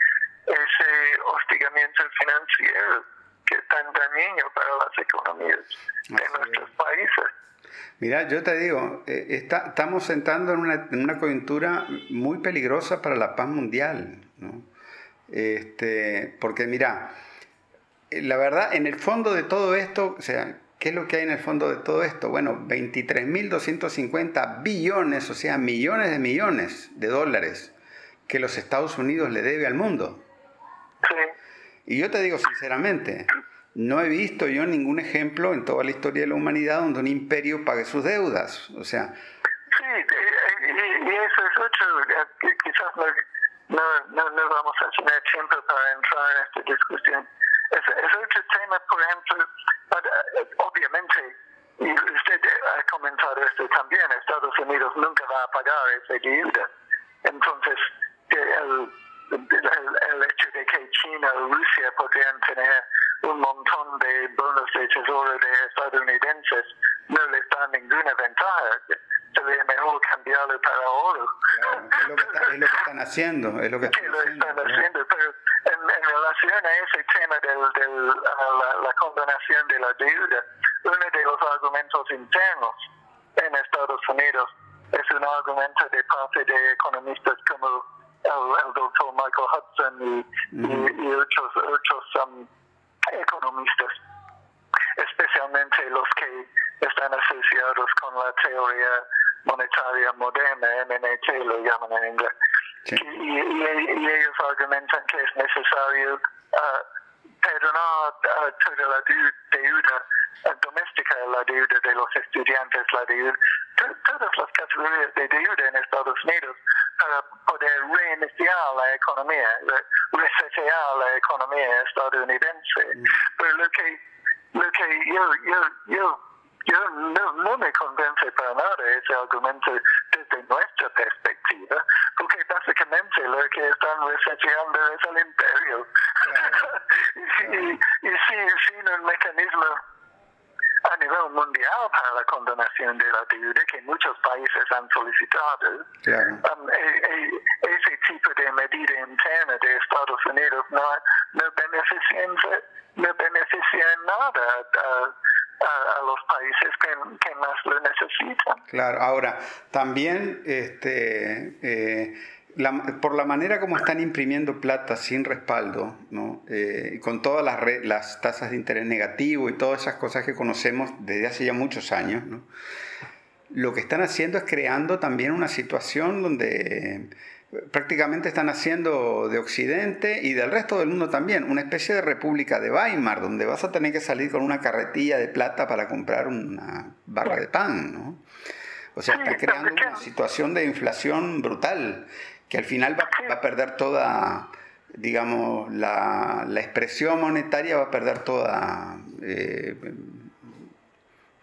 ese hostigamiento financiero que es tan dañino para las economías de Así nuestros es. países. Mira, yo te digo, eh, estamos entrando en una, en una, coyuntura muy peligrosa para la paz mundial, ¿no? Este, porque mira, eh, la verdad, en el fondo de todo esto, o sea, ¿qué es lo que hay en el fondo de todo esto? Bueno, 23.250 billones, o sea, millones de millones de dólares que los Estados Unidos le debe al mundo. Y yo te digo sinceramente, no he visto yo ningún ejemplo en toda la historia de la humanidad donde un imperio pague sus deudas. O sea. Sí, y, eso es otro, eh, quizás no, no, no, vamos a tener tiempo para entrar en esta discusión. Es, es otro tema, por ejemplo, eh, obviamente, usted ha comentado esto también, Estados Unidos nunca va a pagar esa deuda. Entonces, el, el, hecho de que China o Rusia podrían tener un montón de bonos de tesoro de estadounidenses no les da ninguna ventaja. Sería mejor cambiarlo para oro. es, lo que es, lo que están haciendo. Es lo que están, haciendo, Pero en, en, relación a ese tema de del, la, la condonación de la deuda, uno de los argumentos internos en Estados Unidos es un argumento de parte de economistas como el, doctor Michael Hudson y, y, otros, otros um, economistas, especialmente los que están asociados con la teoría monetaria moderna, MNT lo llaman en inglés. Y, ellos argumentan que es necesario uh, perdonar uh, toda la deuda doméstica, la deuda de los estudiantes, la deuda, todas las categorías de deuda en Estados Unidos para poder reiniciar la economía, resetear la economía estadounidense. Mm. Pero lo que, lo que yo, yo, yo, yo no, no me convence para nada ese argumento desde nuestra perspectiva, porque básicamente lo que están reseteando es el imperio. y, y sin, sin un mecanismo a nivel mundial para la condonación de la deuda que muchos países han solicitado. Um, e, e, ese tipo de medida interna de Estados Unidos no, no, beneficia, no beneficia en nada a, los países que, que, más lo necesitan. Claro, ahora, también este, eh, por la manera como están imprimiendo plata sin respaldo, ¿no? Eh, con todas las, las, tasas de interés negativo y todas esas cosas que conocemos desde hace ya muchos años, ¿no? lo que están haciendo es creando también una situación donde prácticamente están haciendo de Occidente y del resto del mundo también una especie de república de Weimar, donde vas a tener que salir con una carretilla de plata para comprar una barra de pan, ¿no? O sea, está creando una situación de inflación brutal que al final va, a perder toda, digamos, la, la, expresión monetaria va a perder toda, eh,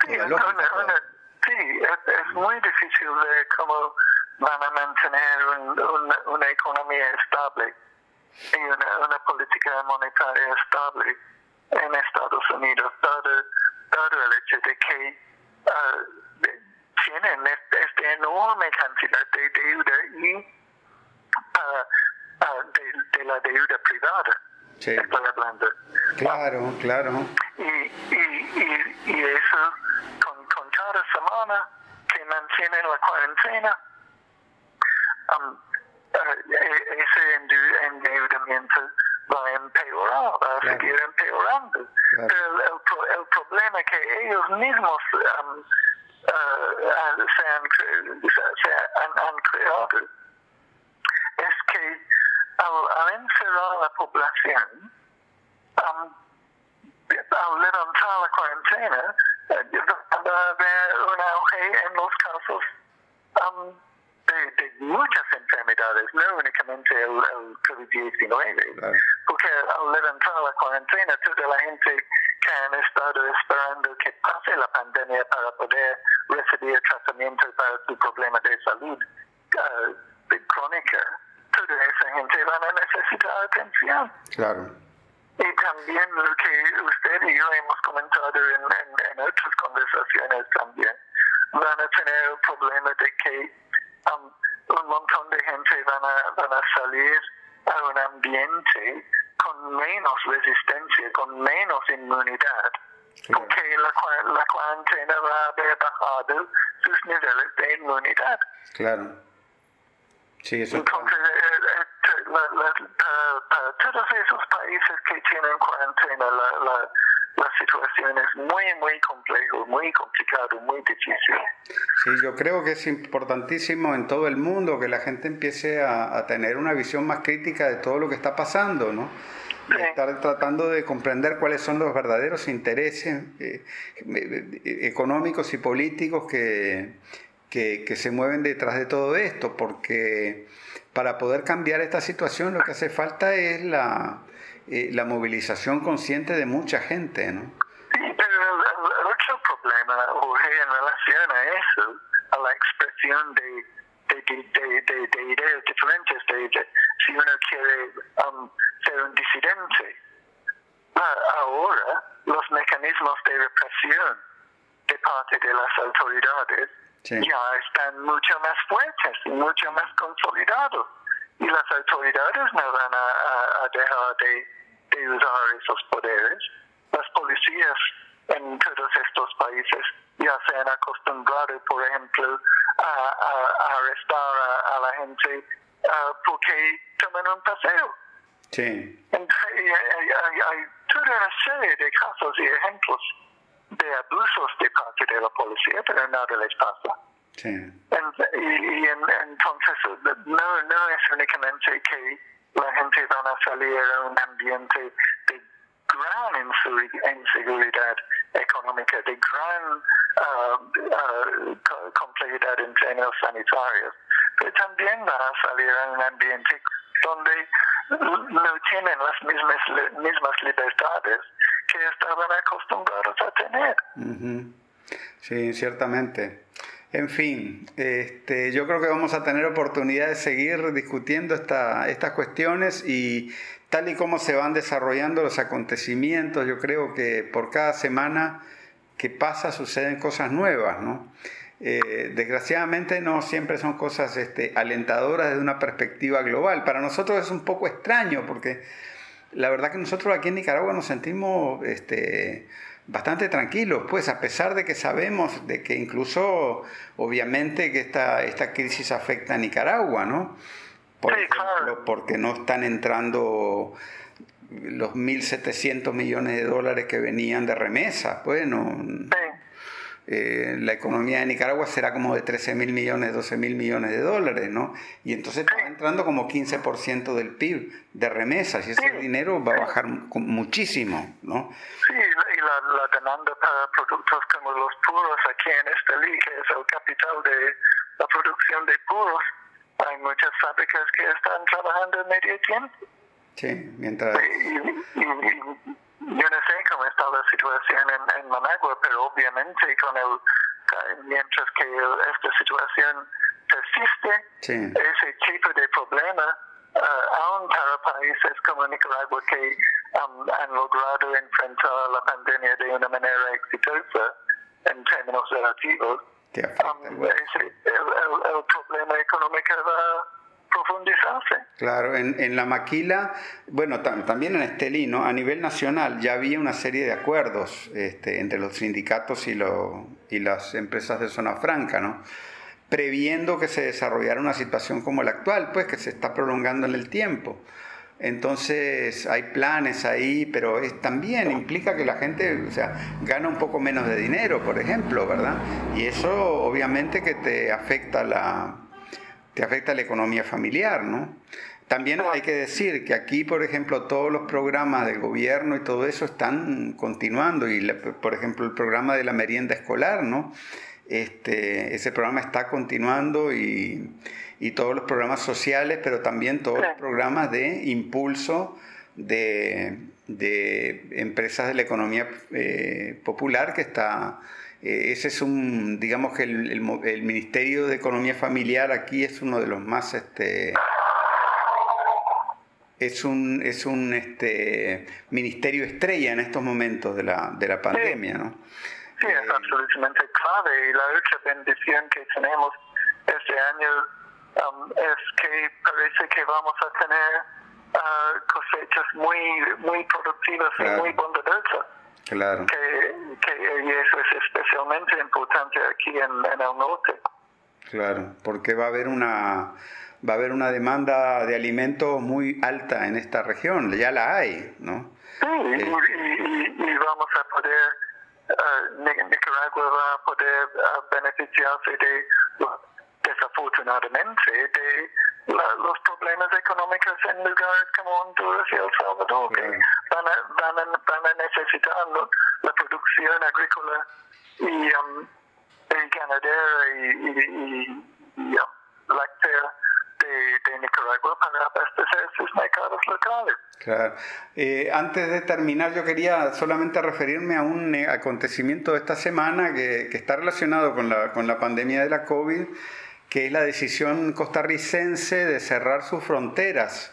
toda lógica. sí, es, muy difícil de cómo van a mantener una economía estable y una, una, política monetaria estable en Estados Unidos, dado, dado el hecho de que uh, tienen esta enorme cantidad de deuda y uh, de, de, la deuda privada. Sí. Estoy hablando. Claro, claro. Y, y, y, y eso, con, con, cada semana que mantienen la cuarentena, um, ese endeudamiento va a empeorar, va a claro. seguir empeorando. Claro. Pero el, el, el, problema es que ellos mismos um, uh, se, han, se han, han creado es que al, encerrar a la población, al levantar la cuarentena, va a haber un auge en los casos de, muchas enfermedades, no únicamente el, COVID-19, porque al levantar la cuarentena, toda la gente que han estado esperando que pase la pandemia para poder recibir tratamiento para su problema de salud uh, crónica, toda esa gente van a necesitar atención. Claro. Y también lo que usted y yo hemos comentado en, en, otras conversaciones también, van a tener el problema de que un montón de gente van a, van a salir a un ambiente con menos resistencia, con menos inmunidad porque la, la cuarentena va a haber bajado sus niveles de inmunidad. Claro. Sí, eso Entonces, eh, eh, la, la, para, para todos esos países que tienen cuarentena, la, la, situación es muy, muy complejo, muy complicado, muy difícil. Sí, yo creo que es importantísimo en todo el mundo que la gente empiece a, a tener una visión más crítica de todo lo que está pasando, ¿no? Y estar tratando de comprender cuáles son los verdaderos intereses eh, eh, económicos y políticos que, que, que se mueven detrás de todo esto, porque para poder cambiar esta situación lo que hace falta es la, eh, la movilización consciente de mucha gente, ¿no? Sí, pero el, el otro problema, en relación a eso, a la expresión de, de, de, de, de ideas diferentes, si uno quiere um, ser un disidente, a- ahora los mecanismos de represión de parte de las autoridades Sí. ya están mucho más fuertes mucho más consolidados. Y las autoridades no van a, dejar de, de usar esos poderes. Las policías en todos estos países ya se han acostumbrado, por ejemplo, a, a- a arrestar a, a la gente ah, porque toman un paseo. Sí, Entonces, hay- hay- hay toda una serie de casos y ejemplos de abusos de parte de la policía, pero nada les pasa. sí, En- y, y en- entonces no, no es únicamente que la gente van a salir a un ambiente de gran inseguridad económica, de gran ah, co- complejidad en términos sanitarios, pero también van a salir a un ambiente donde no tienen las mismas, mismas libertades que estaban acostumbrados a tener. ujú. sí, ciertamente. En fin, este, yo creo que vamos a tener oportunidad de seguir discutiendo esta, estas cuestiones y tal y como se van desarrollando los acontecimientos, yo creo que por cada semana que pasa suceden cosas nuevas, ¿no? Eh, desgraciadamente no siempre son cosas este, alentadoras desde una perspectiva global. Para nosotros es un poco extraño porque la verdad que nosotros aquí en Nicaragua nos sentimos este, bastante tranquilos, pues a pesar de que sabemos de que incluso obviamente que esta, esta crisis afecta a Nicaragua, ¿no? Por ejemplo, porque no están entrando los 1.700 millones de dólares que venían de remesa, pues no. Eh, la economía de Nicaragua será como de 13 mil millones, 12 mil millones de dólares, ¿no? Y entonces está entrando como 15% del PIB de remesas y ese Sí. dinero va a bajar mu- muchísimo, ¿no? Sí, y la, la demanda para productos como los puros aquí en Estelí, que es el capital de la producción de puros, hay muchas fábricas que están trabajando medio tiempo. Sí, mientras... Y, y- y- yo no sé cómo está la situación en, en Managua, pero obviamente con el, mientras que el- esta situación persiste, Sí, ese tipo de problema, ah, aún para países como Nicaragua que um, han logrado enfrentar la pandemia de una manera exitosa en términos relativos, um, igual. ese- el, el- el problema económico va a profundizarse. Claro, en, la maquila, bueno, tam- también en Estelí, ¿no? A nivel nacional ya había una serie de acuerdos este, entre los sindicatos y, lo- y las empresas de zona franca, ¿no? Previendo que se desarrollara una situación como la actual, pues que se está prolongando en el tiempo. Entonces hay planes ahí, pero es, también implica que la gente, o sea, gana un poco menos de dinero, por ejemplo, ¿verdad? Y eso obviamente que te afecta la, te afecta la economía familiar, ¿no? También hay que decir que aquí, por ejemplo, todos los programas del gobierno y todo eso están continuando y, la- por ejemplo, el programa de la merienda escolar, ¿no? Este, ese programa está continuando y, y todos los programas sociales, pero también todos los programas de impulso de, de empresas de la economía eh, popular que está ese es un, digamos que el, el el Ministerio de Economía Familiar aquí es uno de los más, este, es un, es un este, ministerio estrella en estos momentos de la, de la pandemia, ¿no? Sí, es absolutamente clave. Y la otra bendición que tenemos este año um, es que parece que vamos a tener ah, cosechas muy, muy productivas Claro. y muy bondadosas. Claro. Que, que, y eso es especialmente importante aquí en, en el norte. Claro, porque va a haber una va a haber una demanda de alimentos muy alta en esta región, ya la hay, ¿no? Sí, y, Eh. y- y- y vamos a poder, uh, Nic- Nicaragua va a poder uh, beneficiarse de, desafortunadamente, de la- los problemas económicos en lugares como Honduras y El Salvador, que van a, van a, van a necesitar ¿no? la producción agrícola y, um, y ganadera y, y, y- um, láctea de, de Nicaragua para abastecer sus mercados locales. Claro. Eh, antes de terminar, yo quería solamente referirme a un eh, acontecimiento de esta semana que, que está relacionado con la, con la pandemia de la COVID, que es la decisión costarricense de cerrar sus fronteras,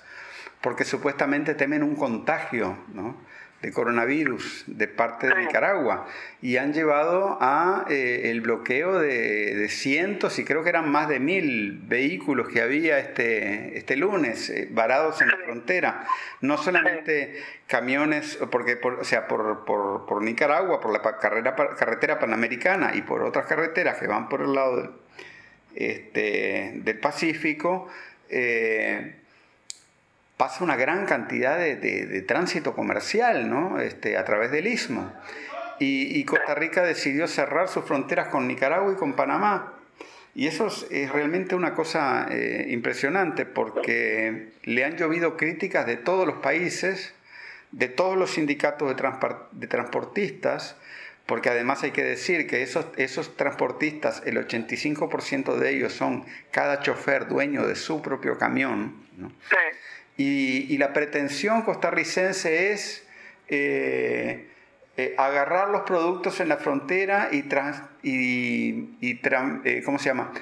porque supuestamente temen un contagio ¿no? de coronavirus de parte de. Nicaragua y han llevado a eh, el bloqueo de, de cientos y creo que eran más de mil vehículos que había este, este lunes eh, varados en la frontera. No solamente camiones, porque por, o sea, por, por, por Nicaragua, por la carrera, carretera panamericana y por otras carreteras que van por el lado del, este, del Pacífico, eh, pasa una gran cantidad de, tránsito comercial ¿no? este, a través del istmo. Y, Costa Rica decidió cerrar sus fronteras con Nicaragua y con Panamá. Y eso es, realmente una cosa eh, impresionante porque le han llovido críticas de todos los países, de todos los sindicatos de transportistas, porque además hay que decir que esos, esos transportistas, el 85% de ellos son cada chofer dueño de su propio camión. ¿no? Sí. Y, y la pretensión costarricense es eh, eh, agarrar los productos en la frontera y, trans- y, y tran- eh, ¿cómo se llama?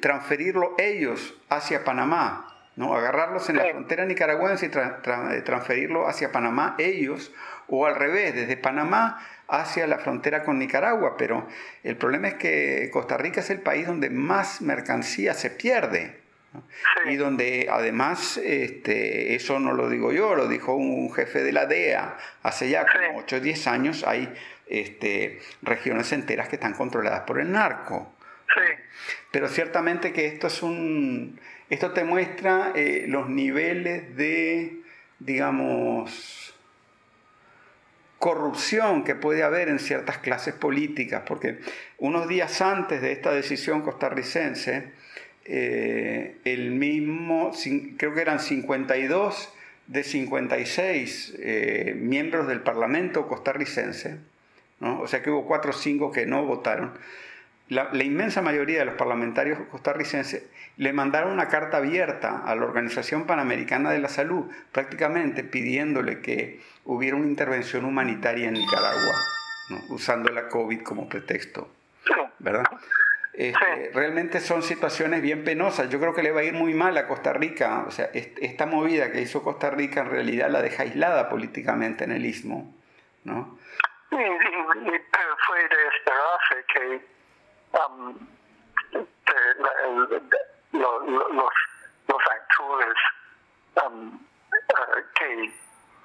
Transferirlo ellos hacia Panamá. ¿no? Agarrarlos en la frontera nicaragüense y tra- tra- transferirlo hacia Panamá ellos, o al revés, desde Panamá hacia la frontera con Nicaragua. Pero el problema es que Costa Rica es el país donde más mercancía se pierde. ¿no? Sí. Y donde además, este, eso no lo digo yo, lo dijo un jefe de la DEA hace ya como Sí. 8 o 10 años, hay este, regiones enteras que están controladas por el narco. Sí. Pero ciertamente que esto es un. Esto te muestra eh, los niveles de, digamos, corrupción que puede haber en ciertas clases políticas, porque unos días antes de esta decisión costarricense, eh, el mismo, creo que eran 52 de 56 eh, miembros del Parlamento costarricense, ¿no? o sea que hubo 4 o 5 que no votaron, la, la inmensa mayoría de los parlamentarios costarricenses le mandaron una carta abierta a la Organización Panamericana de la Salud, prácticamente pidiéndole que hubiera una intervención humanitaria en Nicaragua, ¿no? usando la COVID como pretexto. ¿verdad? Este. Realmente son situaciones bien penosas. Yo creo que le va a ir muy mal a Costa Rica. O sea, est- esta movida que hizo Costa Rica en realidad la deja aislada políticamente en el istmo, ¿no? Y, y- y- pero fue de esperarse que um, lo- lo- los, los actores um, uh, que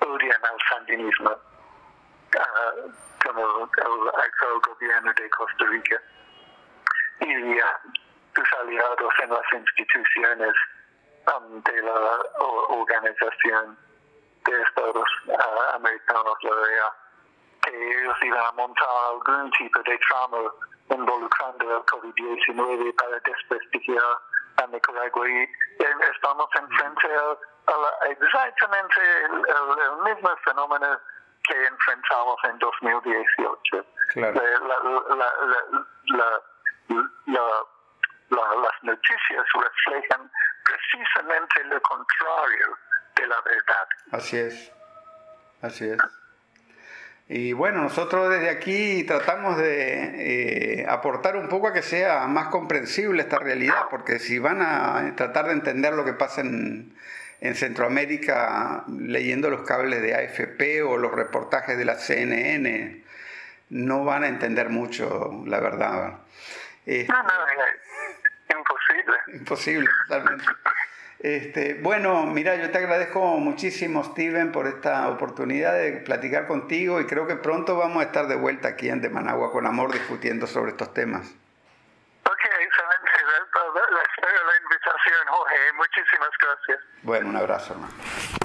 odian al sandinismo, uh, como el actual gobierno de Costa Rica, y uh, sus aliados en las instituciones um, de la Organización de Estados uh, Americanos, la OEA, ellos iban a montar algún tipo de trama involucrando el COVID-19 para desprestigiar a Nicaragua. Y eh, estamos enfrente a, a exactamente el, el- el mismo fenómeno que enfrentamos en 2018. Claro. La- la- la- la- la- la- la- las noticias reflejan precisamente lo contrario de la verdad. Así es, así es. Y bueno, nosotros desde aquí tratamos de eh, aportar un poco a que sea más comprensible esta realidad, porque si van a tratar de entender lo que pasa en, en Centroamérica leyendo los cables de AFP o los reportajes de la CNN, no van a entender mucho, la verdad. No, no, es imposible. Imposible, totalmente. Este, bueno, mira, yo te agradezco muchísimo, Steven, por esta oportunidad de platicar contigo y creo que pronto vamos a estar de vuelta aquí en De Managua con Amor discutiendo sobre estos temas. Ok, excelente. Espero la invitación, Jorge. Muchísimas gracias. Bueno, un abrazo, hermano.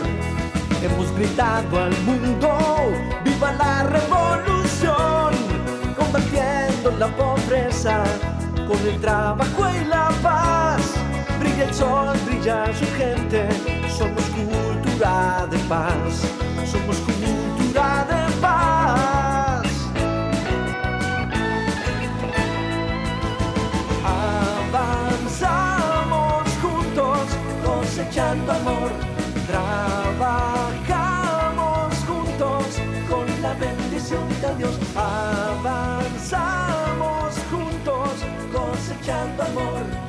Hemos gritado al mundo, viva la revolución, combatiendo la pobreza con el trabajo y la paz. Brilla el sol, brilla su gente, somos cultura de paz, somos cultura de paz. Avanzamos juntos, cosechando amor, Avanzamos juntos cosechando amor.